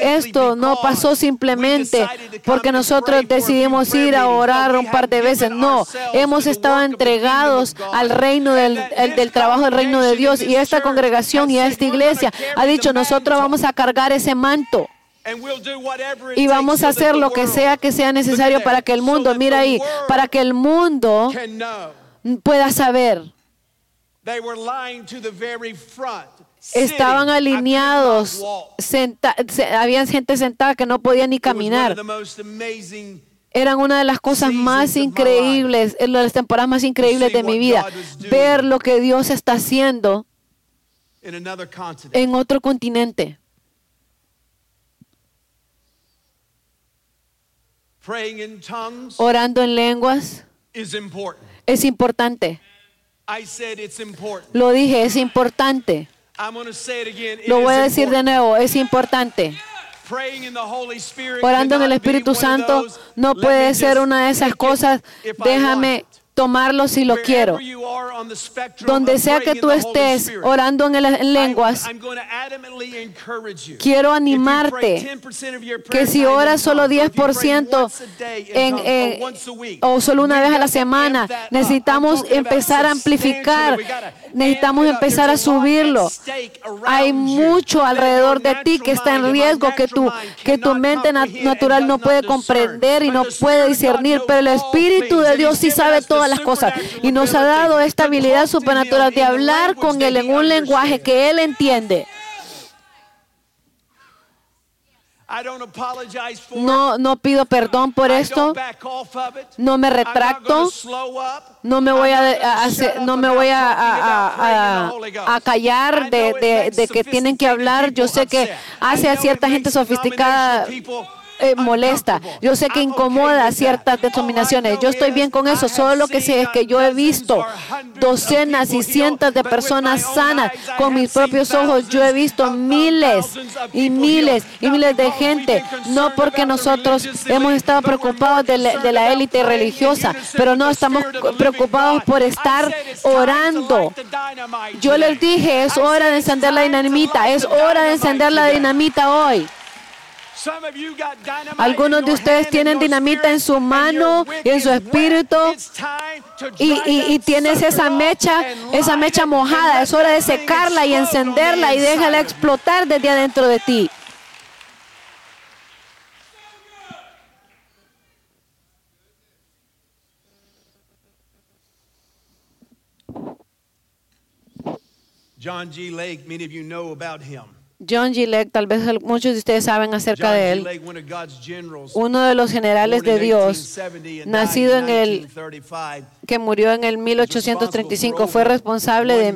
Speaker 1: Esto no pasó simplemente porque nosotros decidimos ir a orar un par de veces. No, hemos estado entregados al reino del, del trabajo del reino de Dios. Y esta congregación y esta
Speaker 2: said, "We're gonna
Speaker 1: iglesia ha dicho, nosotros vamos a cargar ese manto. Y vamos a hacer lo que sea que sea necesario para que el mundo, mira ahí, para que el mundo pueda saber. Estaban alineados,
Speaker 2: walk.
Speaker 1: senta- se- había gente sentada que no podía ni caminar. Eran una de las cosas más increíbles, en las temporadas más increíbles de mi vida. Ver lo que Dios está haciendo en otro continente.
Speaker 2: Praying in tongues
Speaker 1: Orando en lenguas
Speaker 2: is important.
Speaker 1: es importante.
Speaker 2: I said it's important.
Speaker 1: Lo dije, es importante. Lo voy a decir de nuevo, es importante. Orando en el Espíritu Santo no
Speaker 2: "Let
Speaker 1: puede ser una de esas cosas, déjame
Speaker 2: want it."
Speaker 1: Tomarlo si lo quiero. Donde sea que tú estés orando en, el- en lenguas, quiero animarte
Speaker 2: 10% of your
Speaker 1: que si oras solo
Speaker 2: tongues, or if you pray
Speaker 1: 10%
Speaker 2: once a day in
Speaker 1: en,
Speaker 2: week,
Speaker 1: o solo una vez a la semana, necesitamos empezar a amplificar, necesitamos empezar a subirlo. Hay mucho alrededor de ti que está en riesgo que tu, que tu mente natural no puede comprender y no puede discernir, pero el Espíritu de Dios sí sabe
Speaker 2: the
Speaker 1: todas las cosas y nos ha dado esta habilidad supernatural de hablar con Él en un lenguaje que Él entiende. No, no pido perdón por esto. No me retracto. No me voy a, hacer- no me voy a, callar de, que tienen que hablar. Yo sé que hace a cierta gente sofisticada eh, molesta. Yo sé que
Speaker 2: okay
Speaker 1: incomoda a ciertas denominaciones. Yo estoy bien con eso. Solo lo que sé es que yo he visto docenas y cientos de personas sanas. Con mis propios ojos yo he visto miles y miles y miles de gente. No porque nosotros hemos estado preocupados de la, de élite religiosa, pero no estamos preocupados por estar orando. Yo les dije, es hora de encender la dinamita, es hora de encender la dinamita hoy.
Speaker 2: Some of you got dynamite
Speaker 1: Algunos de ustedes tienen dinamita en su mano y en su espíritu. Y, y- y
Speaker 2: that
Speaker 1: tiene esa mecha, esa mecha mojada. Es hora de secarla y encenderla y déjala explotar desde adentro de ti.
Speaker 2: John G. Lake, many of you know about him.
Speaker 1: John G. Lake, tal vez muchos de ustedes saben acerca de él. Uno de los generales de Dios,
Speaker 2: 1870 and
Speaker 1: nacido en el
Speaker 2: 1935.
Speaker 1: que murió en el 1835, fue responsable de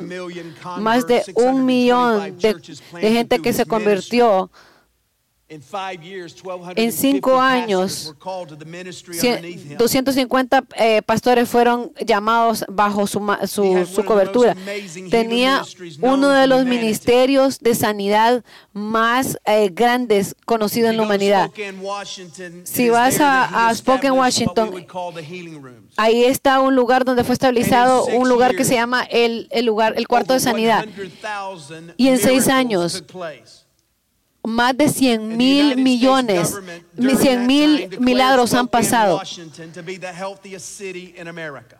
Speaker 1: más de un millón de, de gente que se convirtió En cinco
Speaker 2: 1,250
Speaker 1: años,
Speaker 2: pastors were called to the ministry
Speaker 1: Cien-
Speaker 2: underneath him.
Speaker 1: 250 eh, pastores fueron llamados bajo su, cobertura. Tenía uno de los ministerios de sanidad más eh, grandes conocidos en la humanidad. Si vas a- a Spokane, Washington. Ahí está un lugar donde fue
Speaker 2: in
Speaker 1: un lugar que se llama el, el lugar, el cuarto de sanidad.
Speaker 2: 100,000
Speaker 1: Y en seis años. Más de 100
Speaker 2: And the
Speaker 1: mil millones,
Speaker 2: government during
Speaker 1: 100
Speaker 2: that
Speaker 1: mil milagros han pasado.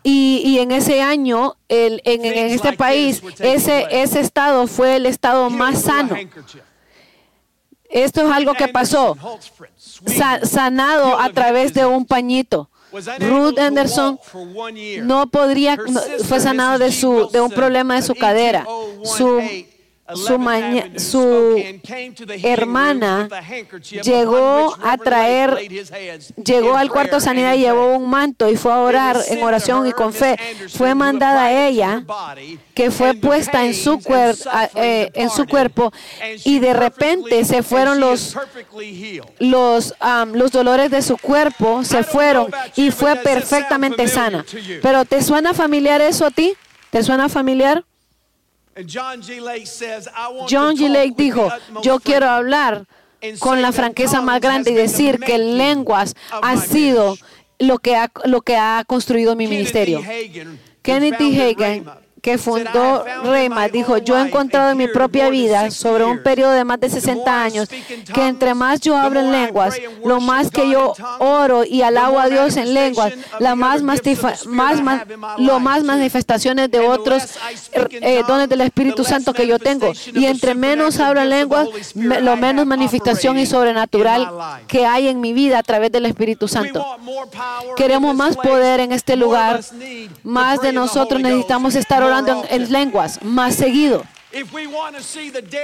Speaker 1: Y, y en ese año, el- en, en este país, ese, ese estado fue el estado más sano. Esto es algo que pasó, sanado a través de un pañito. Ruth Anderson no podría, no- fue sanado de su, de un problema de su cadera. Su,
Speaker 2: 18018
Speaker 1: su, maña-
Speaker 2: 11th
Speaker 1: su
Speaker 2: Avenue, Spokane, came to the healing
Speaker 1: hermana llegó a traer, llegó al cuarto de sanidad y llevó un manto y fue a orar en oración y con fe. Fue mandada a ella que fue puesta en su, cuer- eh, en su cuerpo y de repente se fueron los, los, los dolores de su cuerpo, se fueron y fue perfectamente sana. Pero ¿te suena familiar eso a ti? ¿Te suena familiar? John G. Lake dijo, yo quiero hablar con la franqueza más grande y decir que lenguas ha sido lo que ha, lo que ha construido mi ministerio. Kenneth D. Hagan, que fundó Rema, dijo, yo he encontrado en mi propia vida sobre un periodo de más de 60 años que entre más yo hablo en lenguas, lo más que yo oro y alabo a Dios en lenguas, la más, más, lo más manifestaciones de otros eh, dones del Espíritu Santo que yo tengo. Y entre menos hablo en lenguas, me- lo menos manifestación y sobrenatural que hay en mi vida a través del Espíritu Santo. Queremos más poder en este lugar. Más de nosotros necesitamos estar orando en, en lenguas más seguido.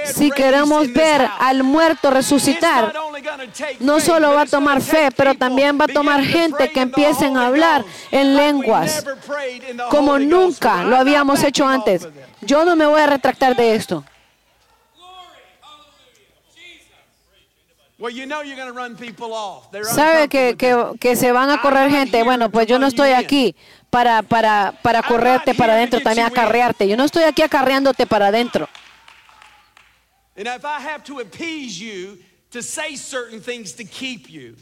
Speaker 1: Si queremos ver al muerto resucitar, no solo va a tomar fe, pero también va a tomar gente que empiecen a hablar en lenguas como nunca lo habíamos hecho antes. Yo no me voy a retractar de esto. Sabe que, que- que se van a correr gente. Bueno, pues yo no estoy aquí para, para, para correrte para adentro, también acarrearte. Yo no estoy aquí acarreándote para adentro.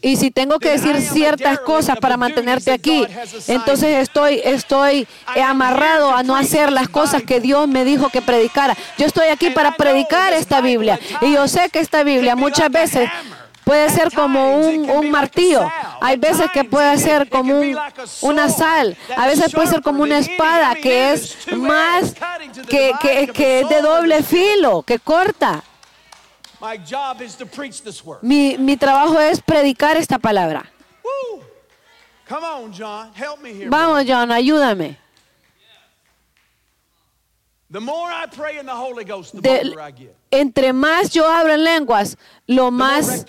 Speaker 1: Y si tengo que decir ciertas cosas para mantenerte aquí, entonces estoy, estoy amarrado a no hacer las cosas que Dios me dijo que predicara. Yo estoy aquí para predicar esta Biblia. Y yo sé que esta Biblia muchas veces puede ser como un, un martillo. Hay veces que puede ser como un- una sal. A veces puede ser como una espada que es más, que, que, que es de doble filo, que corta. Mi, mi trabajo es predicar esta palabra. Vamos, John, ayúdame.
Speaker 2: The more I pray in the Holy Ghost, the
Speaker 1: De-
Speaker 2: bolder I get.
Speaker 1: entre más yo hablo en lenguas, lo más,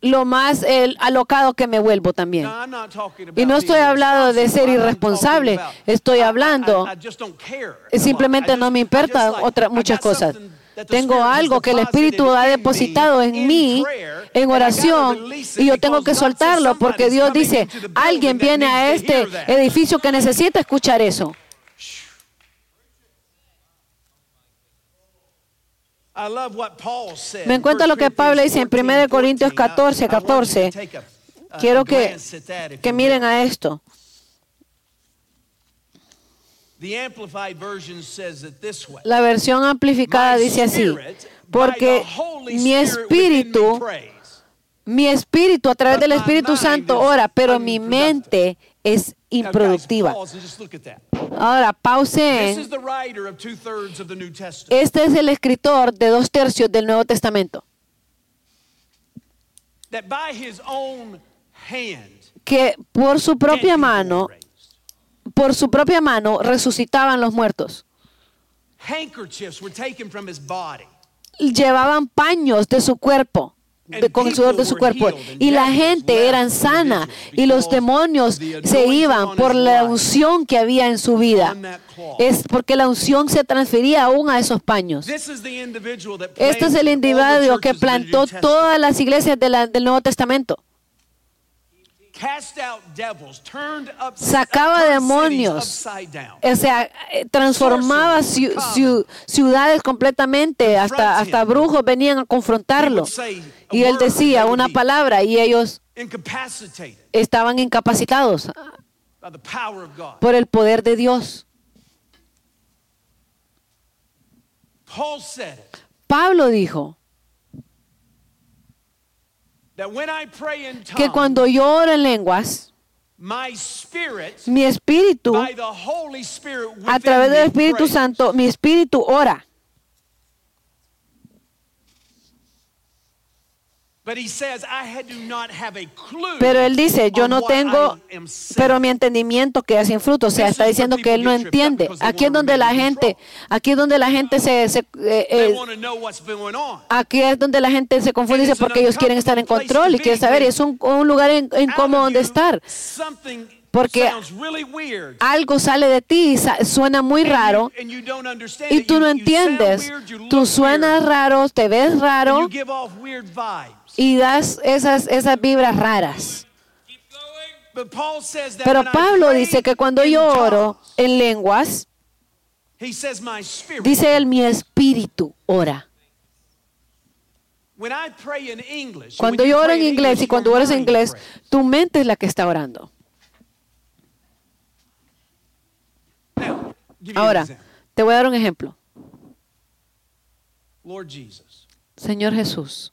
Speaker 1: lo más el, alocado que me vuelvo también. Y no estoy hablando de ser irresponsable. Estoy hablando-. Simplemente no me
Speaker 2: I
Speaker 1: importan
Speaker 2: just like-
Speaker 1: otras
Speaker 2: I
Speaker 1: muchas cosas. Tengo algo que el Espíritu ha depositado en mí en oración y yo tengo que soltarlo porque Dios dice, alguien viene a este
Speaker 2: hear that."
Speaker 1: edificio que necesita escuchar eso. Me
Speaker 2: 1
Speaker 1: lo que Pablo dice en 1 Corintios 14, 14. Quiero que, que miren a esto.
Speaker 2: The Amplified Version says it this way.
Speaker 1: La versión amplificada dice así, porque mi espíritu, mi espíritu a través del Espíritu Santo ora, pero mi mente es improductiva.
Speaker 2: pause.
Speaker 1: Ahora,
Speaker 2: Testament.
Speaker 1: Este es el escritor de dos tercios del Nuevo Testamento, que por su propia mano. Por su propia mano resucitaban los muertos. Llevaban paños de su cuerpo de- con el sudor de su cuerpo. Y la gente eran sana y los demonios se iban por la unción que había en su vida. Es porque la unción se transfería aún a esos paños. Este es el individuo que plantó todas las iglesias de la- del Nuevo Testamento. Sacaba demonios. O sea, eh, transformaba ciu- ciu- ciudades completamente, hasta, hasta brujos venían a confrontarlo. Y él decía una palabra y ellos estaban incapacitados
Speaker 2: by the power of God.
Speaker 1: por el poder de Dios.
Speaker 2: Paul said it,
Speaker 1: Pablo dijo
Speaker 2: that when I pray in
Speaker 1: que cuando yo oro en lenguas, mi espíritu, a través del Espíritu. Santo, mi espíritu ora.
Speaker 2: But he says, I do not have a clue
Speaker 1: Pero él dice, yo no tengo, pero mi entendimiento queda sin fruto. O sea, está diciendo que él no entiende. Aquí es donde la gente, aquí es donde la gente se, se, eh, eh, aquí es donde la gente se confunde y dice porque ellos quieren estar en control y quieren saber y es un, un lugar in- incómodo donde estar. Porque. Algo sale de ti y suena muy raro y tú no entiendes. Tú suenas raro, te ves raro y das esas, esas vibras raras. Pero Pablo dice que cuando yo oro en lenguas, dice él, mi espíritu ora. Cuando yo oro en
Speaker 2: in
Speaker 1: inglés y cuando oras en inglés, tu mente es la que está orando. Ahora, te voy a dar un ejemplo. Señor Jesús,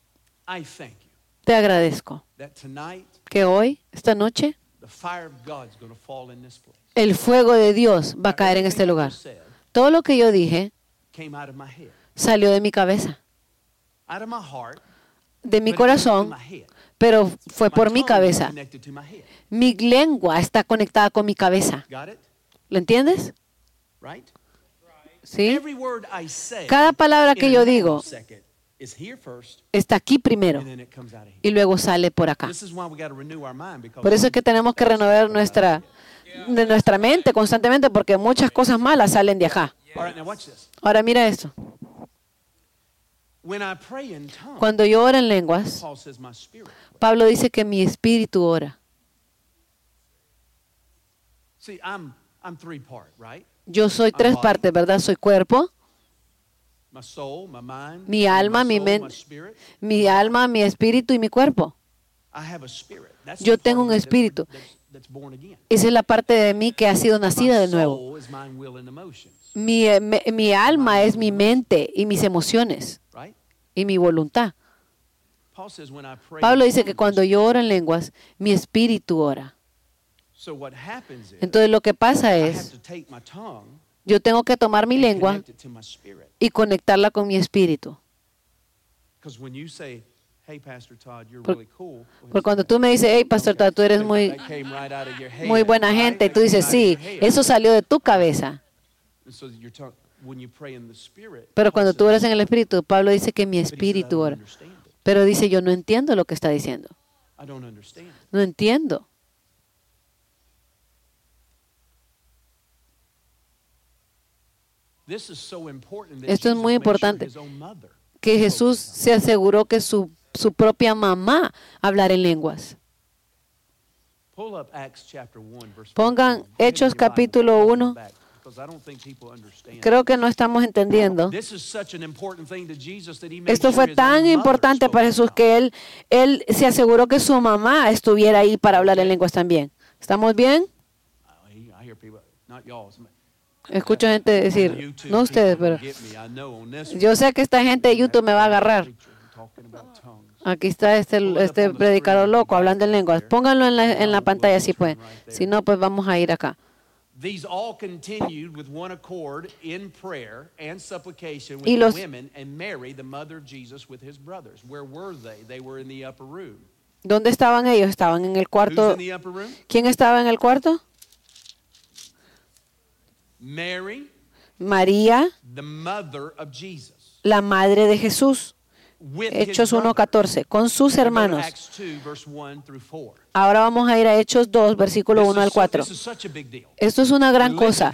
Speaker 1: te agradezco que hoy, esta noche, el fuego de Dios va a caer en este lugar. Todo lo que yo dije salió de mi cabeza, de mi corazón, pero fue por mi cabeza. Mi lengua está conectada con mi cabeza. ¿Lo entiendes?
Speaker 2: Right?
Speaker 1: ¿Sí? Cada palabra que yo digo
Speaker 2: nanosecond is here first,
Speaker 1: está aquí primero y luego sale por acá.
Speaker 2: This is why we got to renew our mind because
Speaker 1: Por eso es que tenemos que renovar nuestra, de nuestra mente constantemente porque muchas cosas malas salen de acá.
Speaker 2: All right, now watch this.
Speaker 1: Ahora mira esto.
Speaker 2: When I pray in tongues,
Speaker 1: Cuando yo oro en lenguas,
Speaker 2: Paul says my spirit.
Speaker 1: Pablo dice que mi espíritu ora. Yo soy tres partes, ¿verdad? Soy cuerpo,
Speaker 2: My soul, my mind,
Speaker 1: Mi
Speaker 2: my
Speaker 1: alma, mi
Speaker 2: soul,
Speaker 1: men-
Speaker 2: my spirit.
Speaker 1: mi alma, mi espíritu y mi cuerpo.
Speaker 2: I have a spirit. That's
Speaker 1: Yo tengo un espíritu. Esa es la parte de mí que ha sido nacida
Speaker 2: My
Speaker 1: de nuevo. Mi, eh, me- mi alma es mi mente y mis emociones
Speaker 2: right?
Speaker 1: y mi voluntad.
Speaker 2: Paul says when I pray.
Speaker 1: Pablo dice que cuando yo oro en lenguas, mi espíritu ora.
Speaker 2: So what happens is
Speaker 1: Entonces lo que pasa es, yo tengo que tomar mi lengua y conectarla con mi espíritu. Porque cuando tú me dices, hey, pastor, Todd, tú eres muy, muy buena gente, y tú dices, sí, eso salió de tu cabeza. Pero cuando tú oras en el espíritu, Pablo dice que mi
Speaker 2: but he said, "I
Speaker 1: espíritu ora. Pero dice, yo no entiendo lo que está diciendo.
Speaker 2: I don't understand. it."
Speaker 1: No entiendo.
Speaker 2: This is so important that
Speaker 1: Esto es muy importante. Que Jesús se aseguró que su, su propia mamá hablara en lenguas.
Speaker 2: Pull up Acts chapter 1, verse
Speaker 1: Pongan
Speaker 2: 14. Go ahead
Speaker 1: Hechos capítulo
Speaker 2: open
Speaker 1: 1.
Speaker 2: back, because I don't think people understand.
Speaker 1: Creo que no estamos entendiendo. Esto fue tan importante para Jesús que él, él se aseguró que su mamá estuviera ahí para hablar en lenguas también. ¿Estamos bien? Escucho gente decir, no ustedes, pero yo sé que esta gente de YouTube me va a agarrar. Aquí está este, este predicador loco hablando en lenguas. Pónganlo en la, en la pantalla si pueden. Si no, pues vamos a ir acá.
Speaker 2: These all continued with one accord in prayer and supplication with
Speaker 1: Y
Speaker 2: the
Speaker 1: los-
Speaker 2: women and Mary, the mother of Jesus, with his brothers. Where were they? They were in the upper room.
Speaker 1: ¿Dónde estaban ellos? Estaban en el cuarto. ¿Quién estaba en el cuarto?
Speaker 2: Mary,
Speaker 1: María,
Speaker 2: the mother of Jesus,
Speaker 1: la madre de Jesús,
Speaker 2: with
Speaker 1: Hechos
Speaker 2: brother.
Speaker 1: 1.14, con sus hermanos.
Speaker 2: Acts 2, verse 1 through 4.
Speaker 1: Ahora vamos a ir a Hechos 2, versículo
Speaker 2: This
Speaker 1: 1
Speaker 2: is
Speaker 1: al
Speaker 2: so-
Speaker 1: 4.
Speaker 2: This is such a big deal.
Speaker 1: Esto es una gran cosa.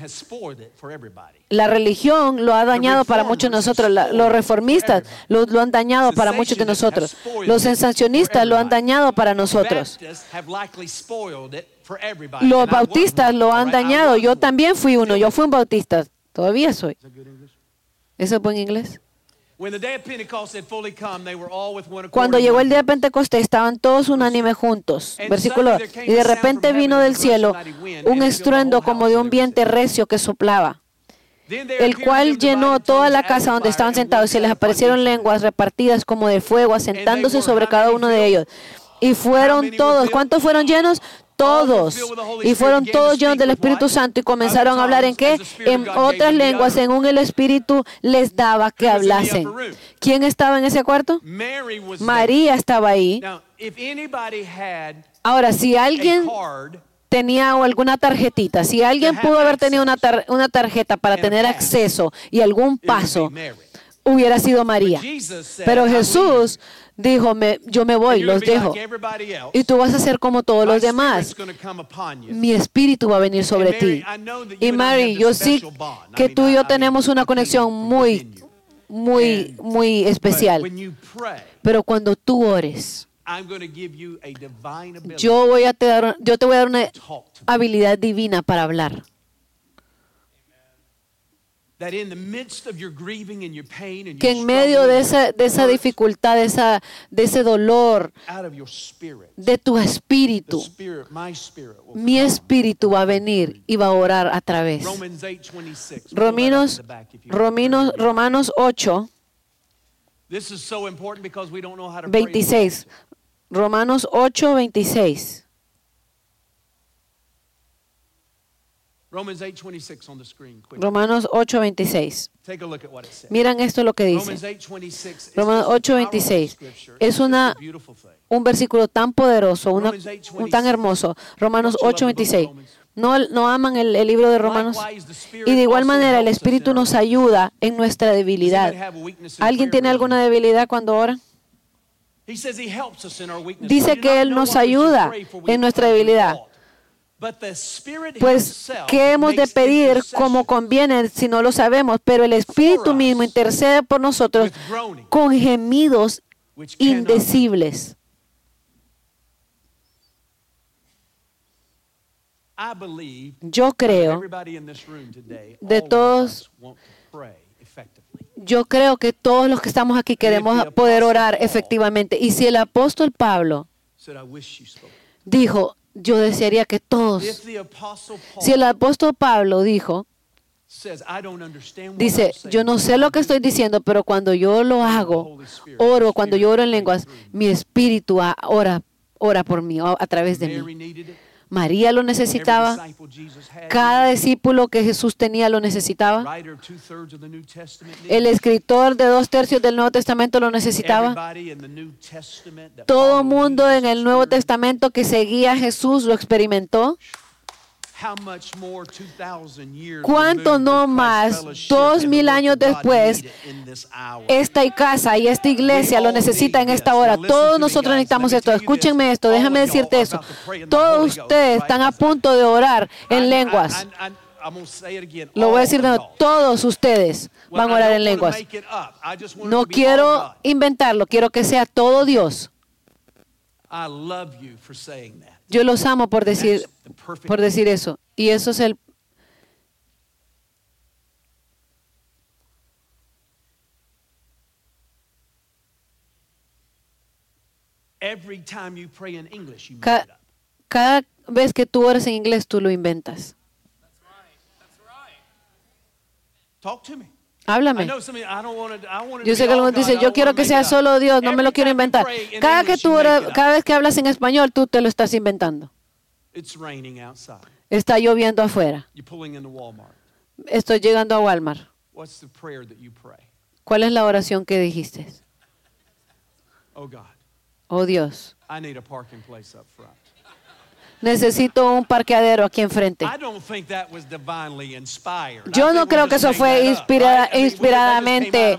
Speaker 1: La religión lo ha dañado para muchos de nosotros. Los reformistas lo, lo han dañado para muchos de nosotros. Los sensacionistas lo han dañado para nosotros. Los bautistas lo han dañado. Yo también fui uno. Yo fui un bautista. Todavía soy. ¿Eso es buen inglés?
Speaker 2: When the day of Pentecost had fully come, they were all with one accord
Speaker 1: Cuando llegó el día de Pentecostés, estaban todos unánime juntos. Versículo 2. Y de repente vino del cielo un estruendo como de un viento recio que soplaba, el cual llenó toda la
Speaker 2: as
Speaker 1: casa donde estaban sentados, y se les aparecieron lenguas repartidas como de fuego, asentándose sobre cada uno de ellos. Y fueron todos, ¿cuántos fueron llenos? Todos. Y fueron todos llenos del Espíritu Santo y comenzaron a hablar en qué? En otras lenguas, según el Espíritu les daba que hablasen. ¿Quién estaba en ese cuarto? María estaba ahí. Ahora, si alguien tenía alguna tarjetita, si alguien pudo haber tenido una, tar- una tarjeta para tener acceso y algún paso. Hubiera sido María. Pero
Speaker 2: "I leave
Speaker 1: Jesús dijo, me- yo me voy, los dejo. Y tú vas a ser como todos los demás. Mi espíritu va a venir sobre ti. Y Mary, yo sí que tú y yo tenemos una conexión muy, muy, muy especial. Pero cuando tú ores, yo, voy a te, dar, yo te voy a dar una habilidad divina para hablar.
Speaker 2: That in the midst of your grieving and your pain and
Speaker 1: Que en medio de esa, de esa dificultad, de, esa, de ese dolor, de tu espíritu, mi espíritu va a venir y va a orar a través.
Speaker 2: Romans 8:26. Pull that up
Speaker 1: Romanos,
Speaker 2: at the back if you
Speaker 1: Romanos,
Speaker 2: prefer.
Speaker 1: Romanos 8,
Speaker 2: This is so important because we don't know how to pray.
Speaker 1: 26. Romanos 8, 26.
Speaker 2: Romans 8:26 on the screen. Quick.
Speaker 1: Romanos 8, 26.
Speaker 2: Take a look at what it says.
Speaker 1: Miran esto lo que dice.
Speaker 2: 8:26
Speaker 1: Romanos
Speaker 2: just a
Speaker 1: 8,
Speaker 2: powerful
Speaker 1: 26.
Speaker 2: scripture.
Speaker 1: Es
Speaker 2: It's just
Speaker 1: una-. Un versículo tan poderoso, una-
Speaker 2: Romans 8,
Speaker 1: un tan hermoso. Romanos
Speaker 2: Don't you love
Speaker 1: 8,
Speaker 2: the book of
Speaker 1: 26.
Speaker 2: Romans?
Speaker 1: ¿No, ¿No aman el, el libro de Romanos? Y de igual manera el Espíritu nos ayuda en nuestra debilidad. ¿Alguien tiene alguna debilidad cuando ora?
Speaker 2: He says he helps us in our weakness.
Speaker 1: Dice que Él nos ayuda en nuestra debilidad.
Speaker 2: ought. But the Spirit
Speaker 1: Pues, ¿qué hemos de pedir como conviene si no lo sabemos? Pero el Espíritu mismo intercede por nosotros con gemidos indecibles. Yo creo, de todos- yo creo que todos los que estamos aquí queremos poder orar efectivamente. Y si el apóstol Pablo dijo, yo desearía que todos, si el apóstol Pablo dijo, dice, yo no sé lo que estoy diciendo, pero cuando yo lo hago, oro, cuando yo oro en lenguas, mi espíritu ora, ora por mí, a través de mí. María lo necesitaba, cada discípulo que Jesús tenía lo necesitaba, el
Speaker 2: it.
Speaker 1: escritor de dos tercios del Nuevo Testamento lo necesitaba, todo mundo en el Nuevo Testamento que seguía a Jesús lo experimentó. ¿Cuánto no más, dos mil años después? Esta casa y esta iglesia lo necesita en esta hora. Todos nosotros necesitamos esto. Escúchenme esto, déjame decirte esto. Todos ustedes están a punto de orar en lenguas. Lo voy a decir de nuevo. Todos ustedes van a orar en lenguas. No quiero inventarlo, quiero que sea todo Dios.
Speaker 2: I love you for saying that.
Speaker 1: Yo los amo por decir, por decir eso. Y eso es el... Cada vez que tú oras en inglés, tú lo inventas.
Speaker 2: Talk to me.
Speaker 1: Háblame. Yo sé que algunos dicen, yo quiero que sea solo Dios, no me lo quiero inventar. Cada que tú cada vez que hablas en español, tú te lo estás inventando.
Speaker 2: It's raining outside.
Speaker 1: Está lloviendo afuera. Estoy llegando a Walmart.
Speaker 2: What's the prayer that you pray?
Speaker 1: ¿Cuál es la oración que dijiste?
Speaker 2: Oh
Speaker 1: Oh Dios,
Speaker 2: I need a parking place up front.
Speaker 1: Necesito un parqueadero aquí enfrente. Yo no creo que eso fue inspirada- inspiradamente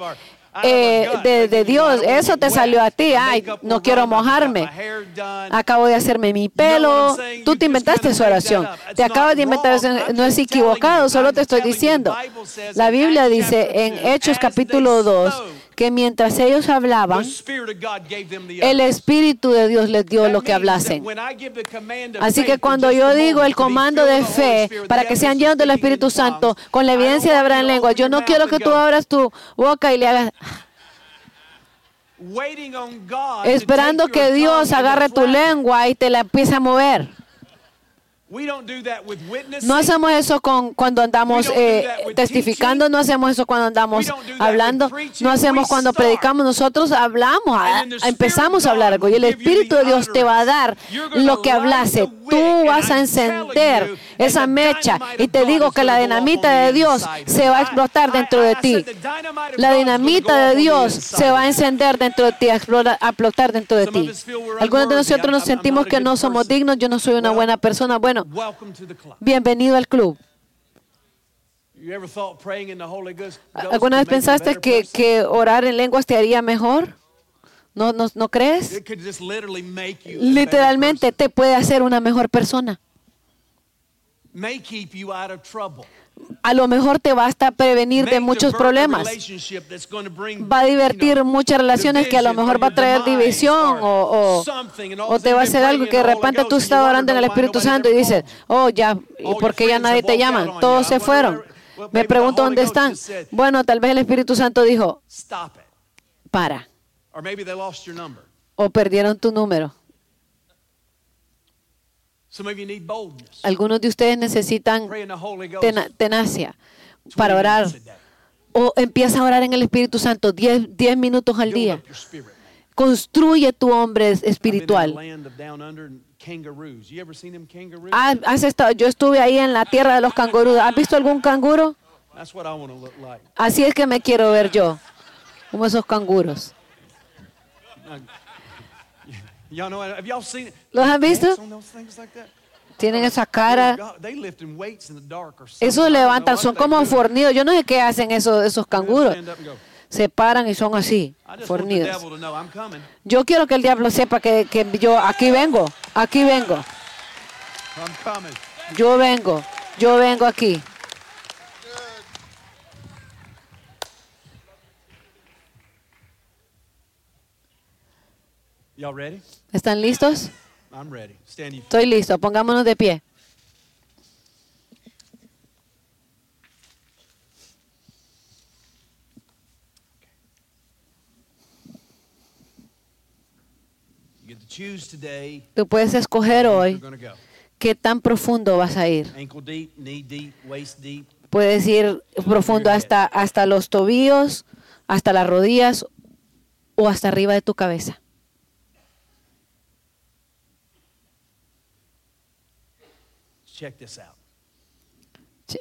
Speaker 1: eh, de, de Dios. Eso te salió a ti. Ay, no quiero mojarme. Acabo de hacerme mi pelo. Tú te inventaste esa oración. Te acabas de inventar eso. No es equivocado, solo te estoy diciendo. La Biblia dice en Hechos capítulo 2 que mientras ellos hablaban, el Espíritu de Dios les dio lo que hablasen. Así que cuando yo digo el comando de fe para que sean llenos del Espíritu Santo con la evidencia de hablar en lengua, yo no quiero que tú abras tu boca y le hagas esperando que Dios agarre tu lengua y te la empiece a mover. No hacemos eso con, cuando andamos eh, testificando, no hacemos eso cuando andamos hablando, no hacemos cuando predicamos, nosotros hablamos, a- empezamos a hablar algo y el Espíritu de Dios te va a dar lo que hablase. Tú vas a encender esa mecha y te digo que la dinamita de Dios se va a explotar dentro de ti. La dinamita de Dios se va a encender dentro de ti, a explotar dentro de ti. Algunos de nosotros nos sentimos que no somos dignos, yo no soy una buena persona. Bueno, bienvenido al club. ¿Alguna vez pensaste que, que orar en lenguas te haría mejor? ¿No, no, no crees? Literalmente te puede hacer una mejor persona.
Speaker 2: May keep you out of trouble.
Speaker 1: A lo mejor te va hasta prevenir de muchos problemas. Va a divertir muchas relaciones que a lo mejor
Speaker 2: or
Speaker 1: va a traer división o, o, te va a hacer algo que de repente tú estás orando en el Espíritu Santo y dices, oh, ya, ¿y
Speaker 2: All
Speaker 1: por qué ya nadie te llama? Todos se fueron. Me pregunto dónde están. Bueno, tal vez el Espíritu Santo dijo, para,
Speaker 2: Or maybe they lost your number.
Speaker 1: o perdieron tu número.
Speaker 2: Some of you need boldness.
Speaker 1: Algunos de ustedes necesitan tena- tenacia
Speaker 2: 20
Speaker 1: para orar. O empieza a orar en el Espíritu Santo 10, 10 minutos al día. Construye tu hombre espiritual. Ah, has estado- yo estuve ahí en la tierra de los canguros. ¿Has visto algún canguro? Así es que me quiero ver yo, como esos canguros.
Speaker 2: Y'all know, have y'all seen it?
Speaker 1: ¿Los han visto? Tienen esa cara. Esos levantan, son como
Speaker 2: do.
Speaker 1: fornidos. Yo no sé qué hacen esos, esos canguros. Se paran y son así, fornidos. Yo quiero que el diablo sepa que, que yo aquí vengo, aquí vengo, yo vengo, yo vengo aquí.
Speaker 2: Y'all ready?
Speaker 1: ¿Están listos?
Speaker 2: I'm ready. Stand you.
Speaker 1: Estoy listo, pongámonos de pie. Tú puedes escoger hoy qué tan profundo vas a ir.
Speaker 2: Ankle deep, knee deep, waist deep.
Speaker 1: Puedes ir profundo hasta, hasta los tobillos, hasta las rodillas o hasta arriba de tu cabeza.
Speaker 2: Check this out.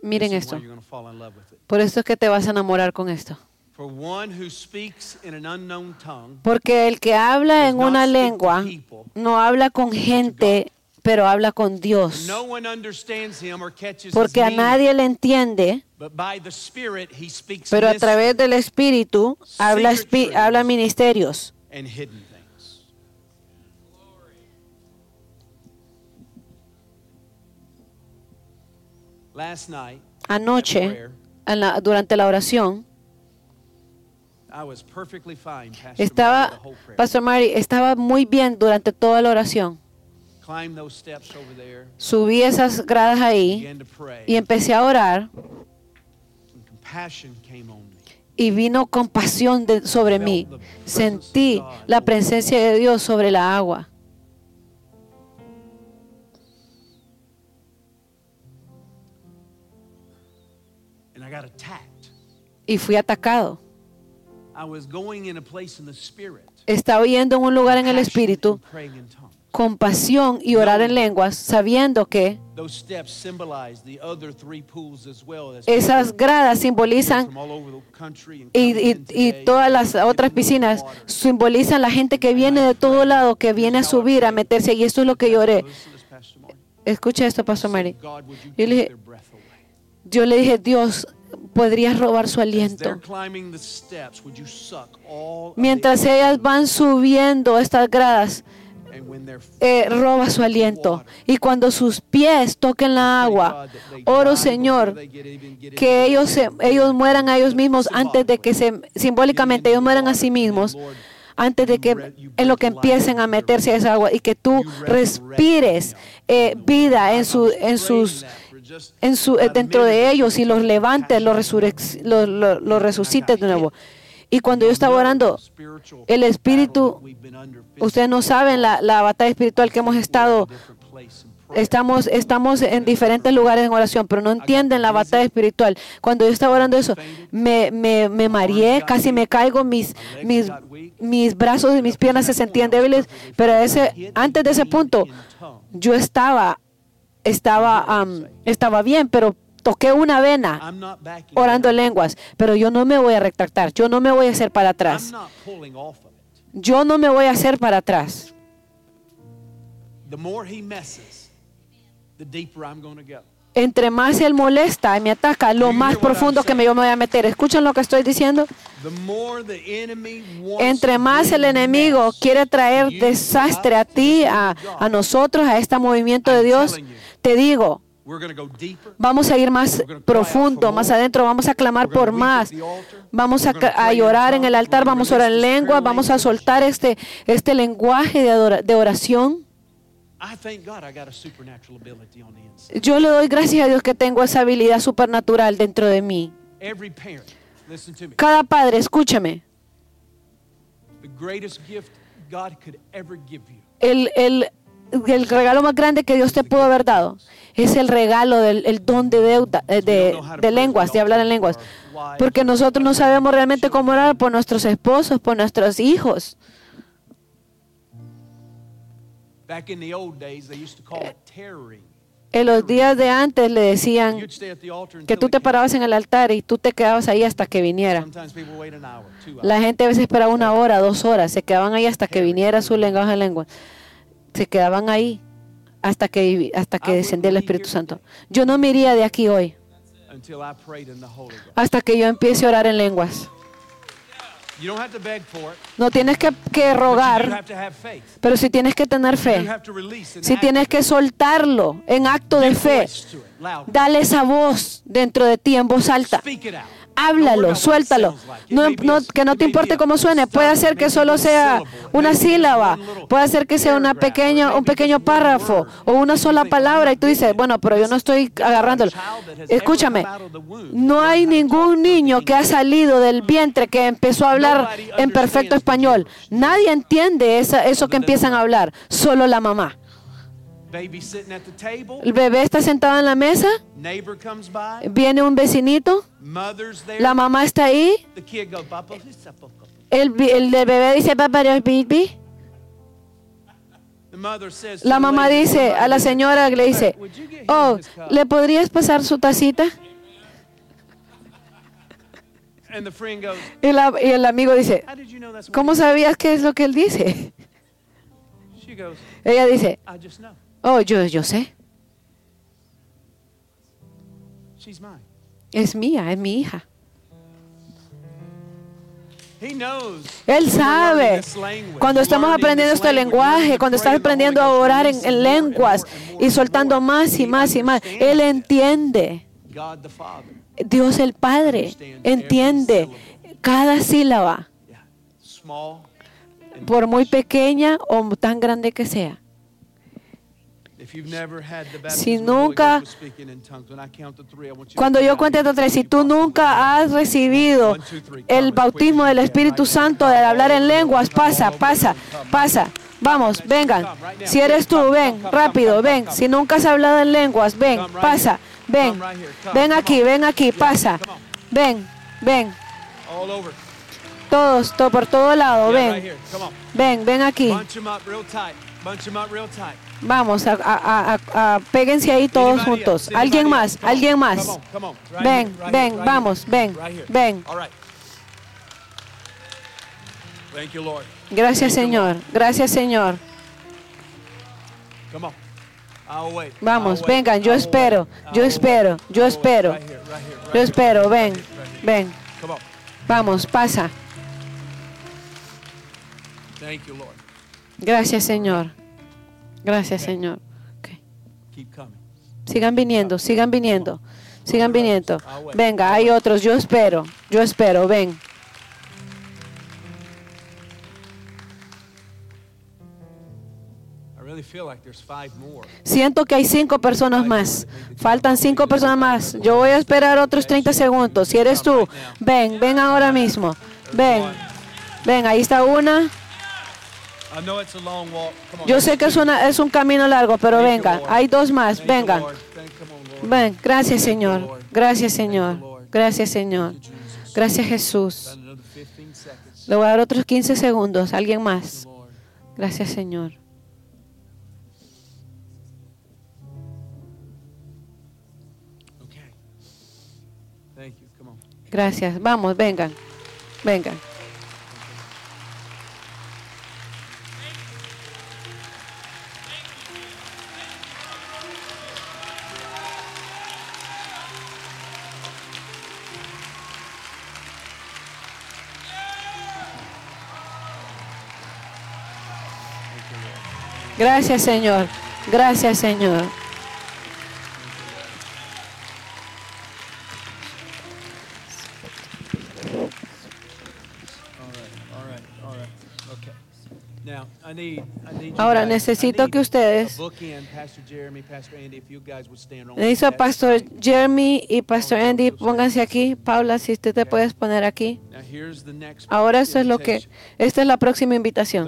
Speaker 1: Miren
Speaker 2: This is
Speaker 1: esto. Por eso es que te vas a enamorar con esto.
Speaker 2: For one who speaks in an unknown tongue,
Speaker 1: Porque el que habla en una lengua no habla con gente, pero habla con Dios.
Speaker 2: no one understands him or catches
Speaker 1: Porque a nadie le entiende,
Speaker 2: but by the Spirit he speaks
Speaker 1: pero a través del Espíritu habla, habla ministerios. Anoche, en la- durante la oración,
Speaker 2: I was perfectly fine, Pastor Mary,
Speaker 1: estaba,
Speaker 2: the whole prayer.
Speaker 1: Pastor Mary, estaba muy bien durante toda la oración.
Speaker 2: Climbed those steps over there,
Speaker 1: Subí esas gradas ahí
Speaker 2: began to pray,
Speaker 1: y empecé a orar
Speaker 2: and compassion came on me.
Speaker 1: y vino compasión de- sobre mí. Sentí la presencia de Dios sobre la agua. Y fui atacado.
Speaker 2: I was going in a place in the Spirit.
Speaker 1: Estaba yendo en un lugar en el Espíritu,
Speaker 2: and praying in tongues.
Speaker 1: compasión y orar en lenguas, sabiendo que esas gradas simbolizan y, todas las otras piscinas simbolizan la gente que viene de todo lado, que viene a subir, a meterse. Y esto es lo que yo oré.
Speaker 2: Listen to this, Pastor Mark.
Speaker 1: Escucha esto, Pastor Mary. Le dije, yo le dije, Dios, podrías robar su aliento. Mientras ellas van subiendo estas gradas, eh, roba su aliento. Y cuando sus pies toquen la agua, oro Señor, que ellos, se- ellos mueran a ellos mismos antes de que se, simbólicamente ellos mueran a sí mismos, antes de que en lo que empiecen a meterse a esa agua y que tú respires eh, vida en, su, en sus en su, eh, dentro de ellos y los levantes, los, los, los- los resucites de nuevo. Y cuando yo estaba orando, el Espíritu, ustedes no saben la, la batalla espiritual que hemos estado, estamos, estamos en diferentes lugares en oración, pero no entienden la batalla espiritual. Cuando yo estaba orando eso, me, me, me mareé, casi me caigo, mis, mis, mis brazos y mis piernas se sentían débiles, pero ese, antes de ese punto, yo estaba, estaba, estaba bien, pero toqué una vena orando en lenguas, pero yo no me voy a retractar, yo no me voy a hacer para atrás, yo no me voy a hacer para atrás.
Speaker 2: The more he messes, the deeper I'm going to go.
Speaker 1: Entre más él molesta y me ataca, lo más profundo que me, yo me voy a meter. ¿Escuchan lo que estoy diciendo? Entre más el enemigo quiere traer desastre a ti, a, a nosotros, a este movimiento de Dios, te digo. Vamos a ir más profundo, más adentro, vamos a clamar por más. Vamos a, llorar en el altar, vamos a orar en lengua, vamos a soltar este, este lenguaje de, de oración. Yo le doy gracias a Dios que tengo esa habilidad supernatural dentro de mí. Cada padre, escúchame, el, el, el regalo más grande que Dios te pudo haber dado es el regalo del el don de deuda, eh, de, de lenguas, de hablar en lenguas. Porque nosotros no sabemos realmente cómo orar por nuestros esposos, por nuestros hijos. En los días de antes le decían que tú te parabas en el altar y tú te quedabas ahí hasta que viniera. La gente a veces esperaba una hora, dos horas, se quedaban ahí hasta que viniera su lenguaje de lengua. Se quedaban ahí hasta que hasta que descendiera el Espíritu Santo. Yo no me iría de aquí hoy hasta que yo empiece a orar en lenguas. No tienes que, que rogar, pero si tienes que tener fe, si tienes que soltarlo en acto de fe, dale esa voz dentro de ti en voz alta. Háblalo, suéltalo. No, no- que no te importe cómo suene. Puede ser que solo sea una sílaba. Puede ser que sea una pequeña, un pequeño párrafo o una sola palabra. Y tú dices, bueno, pero yo no estoy agarrándolo. Escúchame, no hay ningún niño que ha salido del vientre que empezó a hablar en perfecto español. Nadie entiende esa- eso que empiezan a hablar, solo la mamá. El bebé está sentado en la mesa, viene un vecinito, la mamá está ahí, el, el bebé dice, papá, baby. La
Speaker 2: the
Speaker 1: mamá dice a la señora, le dice, oh,
Speaker 2: his cup?"
Speaker 1: ¿le podrías pasar su tacita?
Speaker 2: And the friend goes,
Speaker 1: Y, la- y el amigo dice,
Speaker 2: How did you know that's what
Speaker 1: ¿cómo sabías qué es lo que él dice?
Speaker 2: said?" She goes,
Speaker 1: Ella dice. Oh, yo, yo sé, es mía, es mi hija. Él sabe, cuando estamos aprendiendo este lenguaje, cuando estás aprendiendo a orar en, lenguas y
Speaker 2: and
Speaker 1: soltando más y más y más, Él entiende. Dios el Padre entiende cada sílaba, por muy pequeña o tan grande que sea. Si nunca- Cuando yo cuente hasta tres, si tú nunca has recibido el bautismo del Espíritu Santo de hablar en lenguas, pasa, pasa, pasa. Vamos, vengan. Si eres tú, ven, rápido, ven. Si nunca has hablado en lenguas, ven, pasa, ven. Ven aquí, ven aquí, pasa. Ven, ven. Todos, to- por todo lado, ven. Ven, ven aquí.
Speaker 2: Tight.
Speaker 1: Vamos, a, a- a- a- péguense ahí todos juntos. Alguien más, alguien más. Ven, ven, vamos, ven, ven. Gracias, Señor. Gracias, Señor. Vamos, vengan, yo espero, yo espero, yo espero. Yo espero, ven, ven. Vamos, pasa. Gracias, Señor. Gracias, Señor. Sigan viniendo, sigan viniendo, sigan viniendo. Venga, hay otros, yo espero, yo espero, ven. Siento que hay cinco personas más. Faltan cinco personas más. Yo voy a esperar otros 30 segundos. Si eres tú, ven, ven ahora mismo. Ven, ven, ahí está una. Yo sé que es, una, es un camino largo, pero venga, hay dos más. Vengan. Ven, gracias Señor. Gracias Señor. Gracias Señor. Gracias Jesús.
Speaker 2: Got another 15 seconds.
Speaker 1: Le voy a dar otros 15 segundos. ¿Alguien más? Gracias Señor. Gracias. Vamos, vengan. Vengan. Gracias Señor. Gracias Señor. Ahora necesito que ustedes Necesito a Pastor. Jeremy y Pastor Andy, pónganse aquí. Paula, si usted te puedes poner aquí. Ahora esto es lo que, esta es la próxima invitación.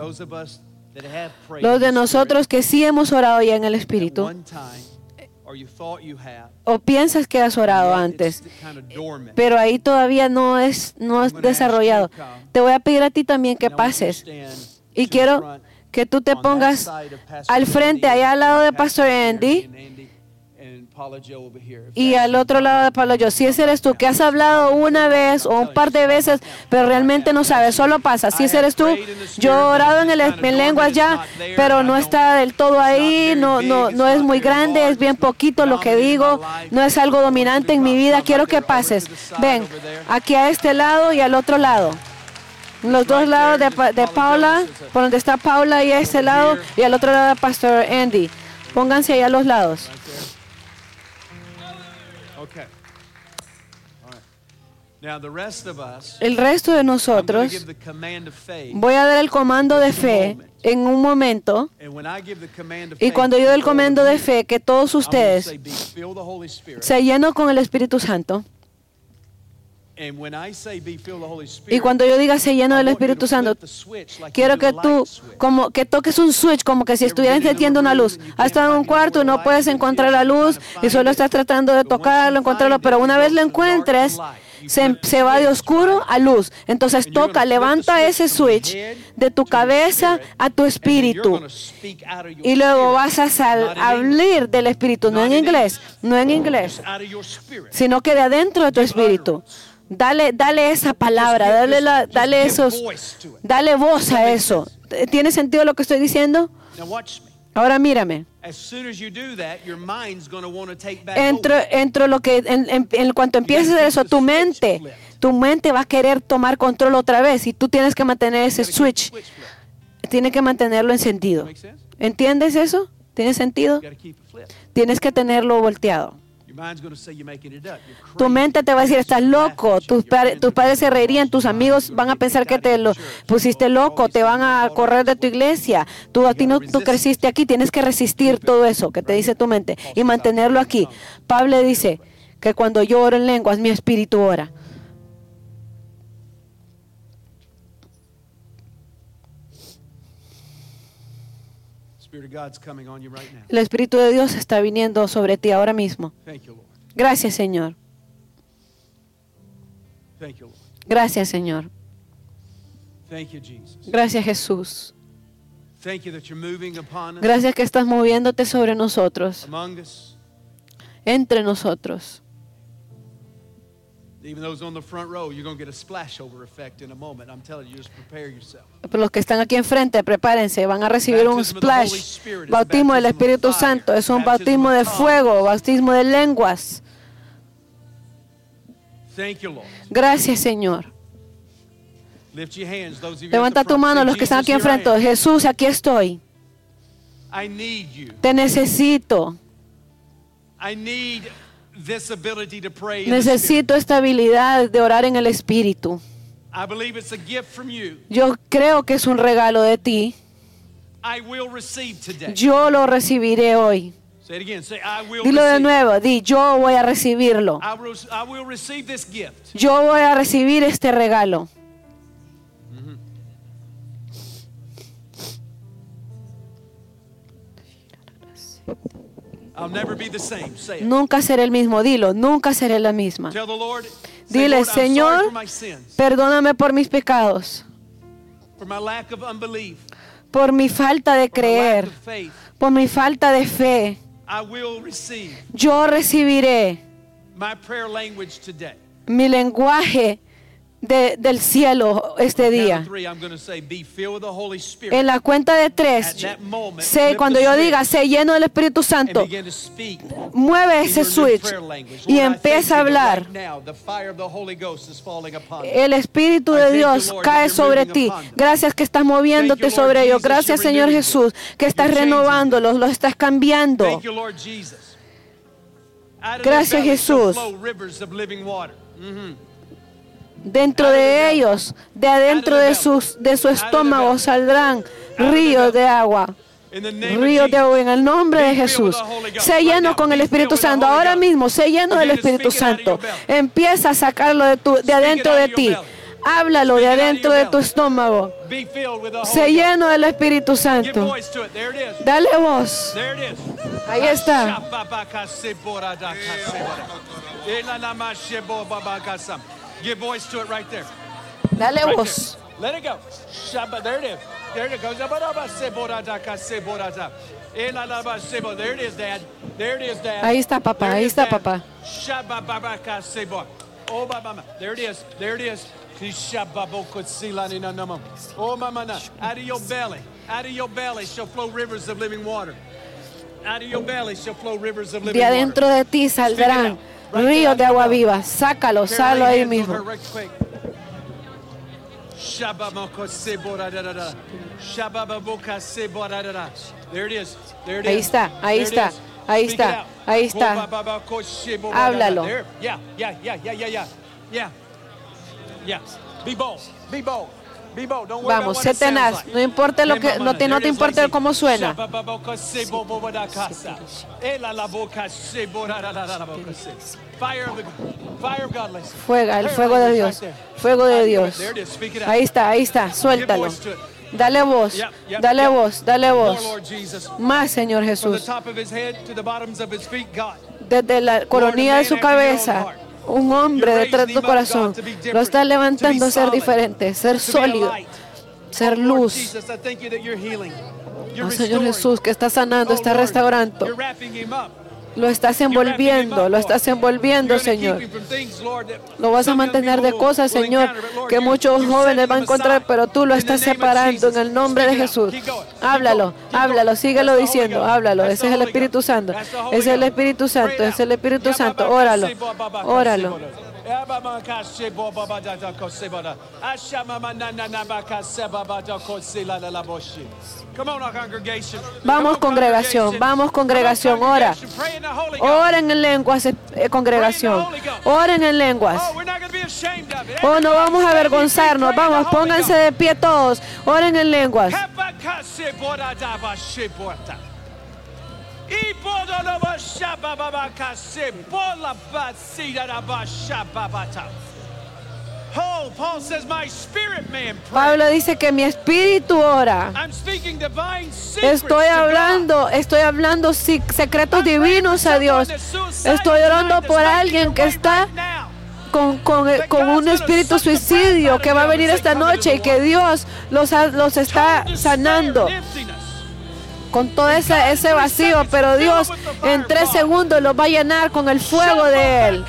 Speaker 1: Los de nosotros que sí hemos orado ya en el Espíritu, o piensas que has orado antes, pero ahí todavía no es, no es desarrollado. Te voy a pedir a ti también que pases. Y quiero que tú te pongas al frente, allá al lado de
Speaker 2: Pastor
Speaker 1: Andy y al otro lado de Pablo yo. Si ese eres tú, que has hablado una vez o un par de veces, pero realmente no sabes, solo pasa. Si ese eres tú, yo he orado en, el, en lenguas ya, pero no está del todo ahí, no, no, no es muy grande, es bien poquito lo que digo, no es algo dominante en mi vida. Quiero que pases. Ven, aquí a este lado y al otro lado. Los dos lados de, de Paula, por donde está Paula y a este lado, y al otro lado de Pastor Andy. Pónganse ahí a los lados. El resto de nosotros voy a dar el comando de fe en un momento. Y
Speaker 2: faith
Speaker 1: cuando yo doy el comando de fe, que todos ustedes
Speaker 2: say, "Be filled the Holy Spirit."
Speaker 1: se llenen con el Espíritu Santo.
Speaker 2: And when I say be filled the Holy
Speaker 1: Y cuando yo diga se lleno del Espíritu Santo, quiero que tú como que toques un switch como que si estuvieras encendiendo una luz. Has estado en un cuarto y no puedes encontrar la luz y solo estás tratando de tocarlo, encontrarlo, pero una vez lo encuentres, se, se va de oscuro a luz. Entonces toca, levanta ese switch de tu cabeza a tu espíritu. Y luego vas a sal- hablar del espíritu, no en inglés, no en inglés, sino que de adentro de tu espíritu. Dale, dale esa palabra, dale, la- dale esos, dale voz a eso. ¿Tiene sentido lo que estoy diciendo? Ahora mírame. Entro, entro lo que, en, en- en cuanto empieces eso, tu mente, tu mente va a querer tomar control otra vez y tú tienes que mantener ese switch, tienes que mantenerlo encendido. ¿Entiendes eso? ¿Tiene sentido? Tienes que tenerlo volteado. Tu mente te va a decir, estás loco, tus padres se reirían, tus amigos van a pensar que te lo pusiste loco, te van a correr de tu iglesia, tú, a ti no, tú creciste aquí, tienes que resistir todo eso que te dice tu mente y mantenerlo aquí. Pablo dice que cuando yo oro en lenguas, mi espíritu ora. El Espíritu de Dios está viniendo sobre ti ahora mismo. Gracias, Señor. Gracias, Señor. Gracias, Jesús. Gracias que estás moviéndote sobre nosotros, entre nosotros.
Speaker 2: Even those on the front row, you're going to get a splashover effect in a moment. I'm telling you, just prepare yourself.
Speaker 1: Pero los que están aquí enfrente, prepárense, van a recibir un splash. Bautismo del Espíritu Santo es un bautismo de fuego, bautismo de lenguas.
Speaker 2: Thank you, Lord.
Speaker 1: Gracias, Señor. Levanta tu mano los que están
Speaker 2: "Jesus,
Speaker 1: aquí enfrente. Jesús, aquí estoy.
Speaker 2: I need you.
Speaker 1: Te necesito. Necesito esta habilidad de orar en el Espíritu.
Speaker 2: I believe it's a gift from you.
Speaker 1: Yo creo que es un regalo de ti.
Speaker 2: I will receive today.
Speaker 1: Yo lo recibiré hoy.
Speaker 2: Say it again. Say, I will
Speaker 1: Dilo de
Speaker 2: receive.
Speaker 1: nuevo, di, yo voy a recibirlo.
Speaker 2: I will, I will receive this gift.
Speaker 1: Yo voy a recibir este regalo.
Speaker 2: I'll never
Speaker 1: Nunca seré el mismo, dilo, nunca seré la misma.
Speaker 2: Tell the Lord. say,
Speaker 1: Dile, Señor, perdóname por mis pecados, por mi falta de creer, por mi falta de fe.
Speaker 2: I will receive
Speaker 1: Yo recibiré
Speaker 2: my prayer language today.
Speaker 1: mi lenguaje de- del cielo este día. En la cuenta de tres, sé, cuando yo diga, sé lleno del Espíritu Santo, mueve ese switch y empieza a hablar.
Speaker 2: right now, the fire of the Holy Ghost is falling upon me.
Speaker 1: El Espíritu de Dios cae sobre ti. Gracias que estás moviéndote sobre ellos. Gracias, Señor Jesús, que estás renovándolos, los estás cambiando. Gracias, Jesús. Dentro de ellos, de adentro de, sus, de su estómago saldrán ríos de agua. Ríos de agua en el nombre de Jesús. Sé lleno con el Espíritu Santo. Ahora mismo, sé lleno del Espíritu Santo. Empieza a sacarlo de, tu, de adentro de ti. Háblalo de adentro de tu estómago. Sé lleno del Espíritu Santo. Dale voz. Ahí está.
Speaker 2: Give voice to it right there.
Speaker 1: Dale
Speaker 2: Right
Speaker 1: voz.
Speaker 2: there. Let it go. Shabba- There it is. There it goes. There it is, Dad. There it is, Dad.
Speaker 1: Ahí está, papá.
Speaker 2: There
Speaker 1: Ahí está, papá.
Speaker 2: Oh, ba. There it is. There it is. Oh, mama. Out of your belly, out of your belly shall flow rivers of living water. Out of your belly shall flow rivers of living
Speaker 1: De
Speaker 2: water.
Speaker 1: adentro de ti saldrán ríos de agua viva. Sácalo, sácalo ahí mismo. Ahí está, ahí está, ahí está, ahí está. Háblalo.
Speaker 2: There. Yeah, yeah, yeah, yeah, yeah, yeah. Yeah. Yeah. Be bold. Be bold.
Speaker 1: Vamos, sé tenaz. No importa lo que, no te, no te importa cómo suena. Fuega, el fuego de Dios. Fuego de Dios. Ahí está, ahí está. Suéltalo. Dale voz, dale voz, dale voz. Más, Señor Jesús. Desde la coronilla de su cabeza, un hombre detrás de tu corazón. Lo está levantando a ser diferente, ser sólido, ser luz. Oh, Señor. Jesús, que está sanando,
Speaker 2: Oh,
Speaker 1: está restaurando. Lo estás envolviendo, lo estás envolviendo, Señor. Lo vas a mantener de cosas, Señor, que muchos jóvenes van a encontrar, pero tú lo estás separando en el nombre de. Jesús. Háblalo, háblalo, síguelo diciendo, háblalo. Ese es el Espíritu. Santo. Ese es el. Espíritu Santo,
Speaker 2: it
Speaker 1: es el. Espíritu Santo. Óralo, óralo. Vamos, congregación, vamos, congregación, ora. Oren en lenguas, eh, congregación. Oren en lenguas.
Speaker 2: Oh.
Speaker 1: Oh, no vamos a avergonzarnos. Vamos, pónganse de pie todos. Oren en lenguas. Pablo dice que mi espíritu ora. Estoy hablando, estoy hablando secretos divinos a Dios. Estoy orando por alguien que está con, con, con un espíritu suicidio que va a venir esta noche y que Dios los, los está sanando. Con todo ese, ese vacío, pero Dios en tres segundos los va a llenar con el fuego de Él.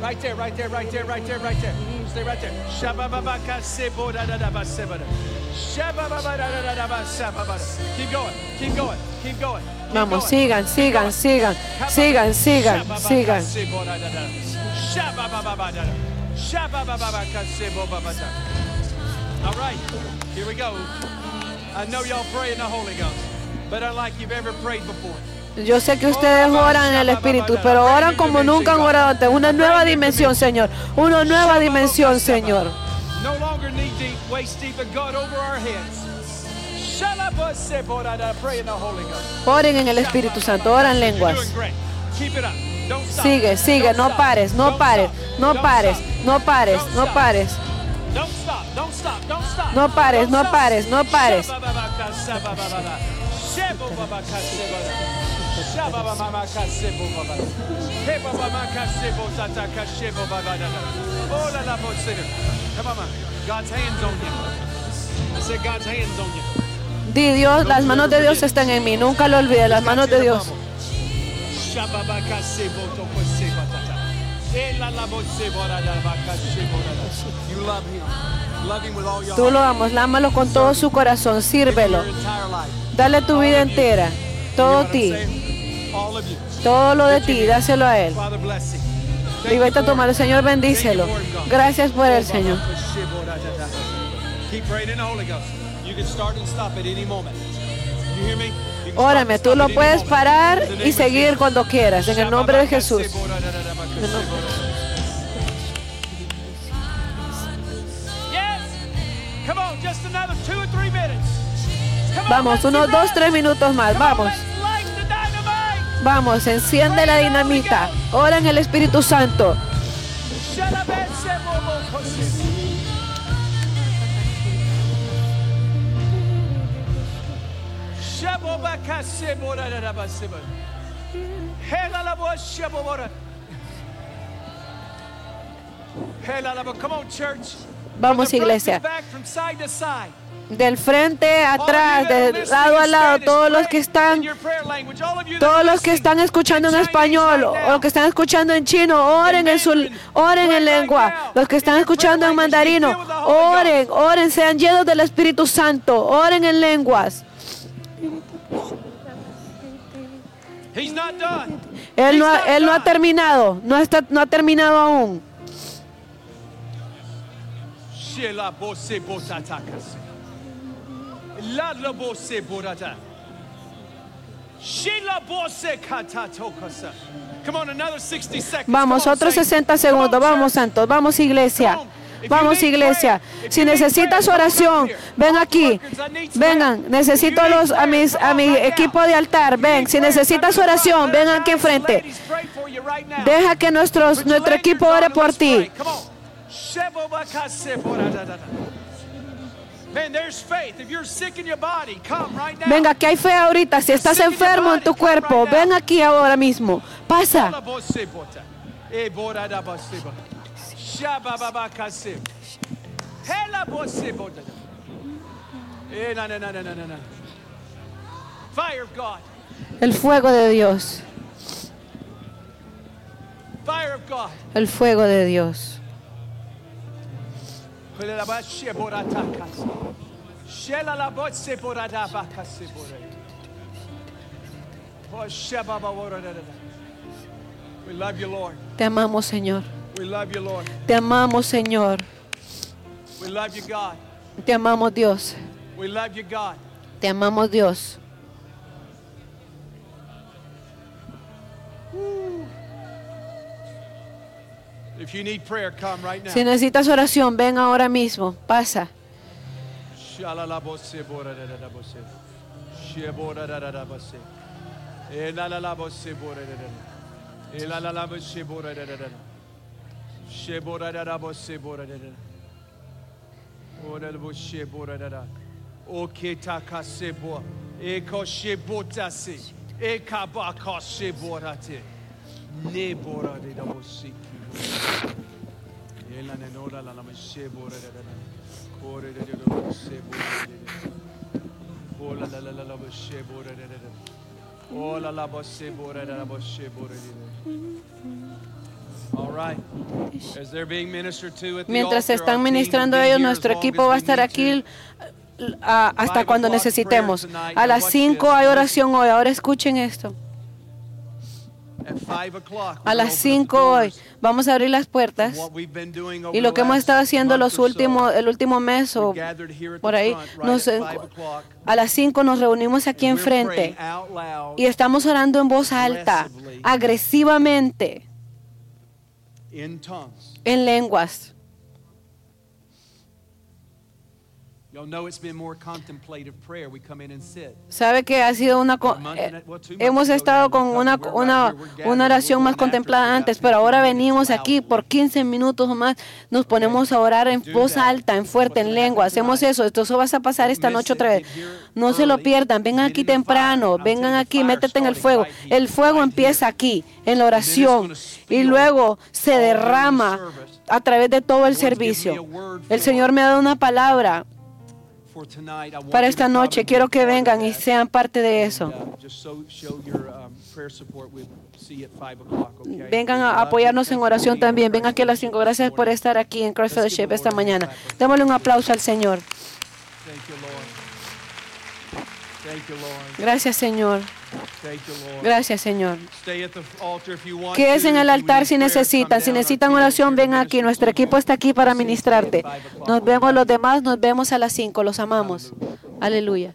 Speaker 2: Right there, right there, right there, right there, right there. Stay right there. Keep going, keep going, keep going.
Speaker 1: Vamos, sigan, sigan, sigan, sigan, sigan, sigan.
Speaker 2: All right, here we go. I know y'all pray in the Holy Ghost, but unlike you've ever prayed before.
Speaker 1: Yo sé que ustedes oran en el Espíritu, pero oran como nunca han orado antes. Una nueva dimensión, Señor. Una nueva dimensión, Señor.
Speaker 2: No longer knee deep, waist deep, but God over our heads. Pray in the Holy Ghost.
Speaker 1: Oren en el Espíritu Santo, oran lenguas. Sigue, sigue, no pares, no pares, no pares, no pares, no pares. No pares, no pares, no pares. Di Dios, las manos de Dios están en mí. Nunca lo olvides, las manos de Dios. Tú lo amas, lámalo con todo su corazón, sírvelo. Dale tu vida entera, todo ti, todo lo de ti, dáselo a Él.
Speaker 2: For
Speaker 1: mano,
Speaker 2: him.
Speaker 1: Señor, bendícelo. Gracias por el Señor.
Speaker 2: Keep praying in the Holy Ghost. You can start and stop at any moment. You hear me?
Speaker 1: Órame, tú lo puedes parar y seguir cuando quieras, en el nombre de Jesús. Vamos, unos dos, tres minutos más, vamos. Vamos, enciende la dinamita. Ora en el Espíritu Santo. Vamos, iglesia. Del frente, atrás, de lado a lado, todos los que están Todos los que están escuchando en español o los que están escuchando en chino, oren en su oren en lengua. Los que están escuchando en mandarino, oren, oren, sean llenos del Espíritu Santo, oren en lenguas.
Speaker 2: He's not done.
Speaker 1: Él no,
Speaker 2: He's
Speaker 1: ha,
Speaker 2: not
Speaker 1: él no ha terminado, no está, no ha terminado aún.
Speaker 2: Shela bose botatakas. La la bose borata. Shela bose katatokasa. Come on, another 60 seconds.
Speaker 1: Vamos, otros
Speaker 2: saints.
Speaker 1: 60
Speaker 2: Come
Speaker 1: segundos. Vamos, santos. Vamos, iglesia. Vamos, iglesia. Si necesitas oración, ven aquí. Vengan, necesito los, a, mis, a mi equipo de altar. Ven, si necesitas oración, ven aquí enfrente. Deja que nuestros, nuestro equipo ore por ti. Venga, que hay fe ahorita. Si estás enfermo en tu cuerpo, ven aquí ahora mismo. Pasa. El fuego de Dios.
Speaker 2: Fire of God.
Speaker 1: El fuego de Dios.
Speaker 2: Oh, shebababoradadada. We love you, Lord.
Speaker 1: Te amamos, Señor. Te amamos, Señor. Te amamos, Dios.
Speaker 2: We love you, God.
Speaker 1: Te amamos, Dios. Si necesitas oración, ven ahora mismo. Pasa.
Speaker 2: Shalalaboseboradadadabose. Sheboradadadabose. Enalalaboseboradadada. Ela la la bo shebora da da da. Shebora da da bo sebora da da. Ora bo shebora da da. O kita ka sebo. E ko shebota se. E ka ba ka shebora te. Ne bora de da bo siki. Ela ne no la la la bo shebora da da da. Kore de de da bo sebora de de. Ola la la la la bo shebora da da da. Ola la bo sebora da da
Speaker 1: Mientras se están ministrando ellos, nuestro equipo va a estar aquí hasta cuando
Speaker 2: o'clock
Speaker 1: necesitemos. A las
Speaker 2: watch
Speaker 1: 5
Speaker 2: this.
Speaker 1: hay oración hoy. Ahora escuchen esto. A las
Speaker 2: gonna open up the
Speaker 1: 5 hoy vamos a abrir las puertas. Y lo que hemos estado haciendo los últimos, el último mes o por ahí, nos, a las 5 nos reunimos aquí enfrente y estamos orando en voz alta, agresivamente. En lenguas. Sabe que ha sido una eh, hemos estado con una, una, una oración más contemplada antes, pero ahora venimos aquí por 15 minutos o más, nos ponemos a orar en voz alta, en fuerte, en lengua. Hacemos eso. Esto eso va a pasar esta noche otra vez. No se lo pierdan. Vengan aquí temprano. Vengan aquí, métete en el fuego. El fuego empieza aquí, en la oración, y luego se derrama a través de todo el servicio. El Señor me ha dado una palabra para esta noche. Quiero que vengan y sean parte de eso.
Speaker 2: Uh, um?
Speaker 1: Vengan a apoyarnos en oración también. Vengan aquí a las
Speaker 2: Thanks
Speaker 1: 5. Gracias por estar aquí en Cross Fellowship esta mañana. Démosle un aplauso al Señor. Gracias, Señor. Gracias, Señor. Quédese en el altar si necesitan. Si necesitan oración, ven aquí. Nuestro equipo está aquí para ministrarte. Nos vemos los demás. Nos vemos a las 5. Los amamos. Aleluya.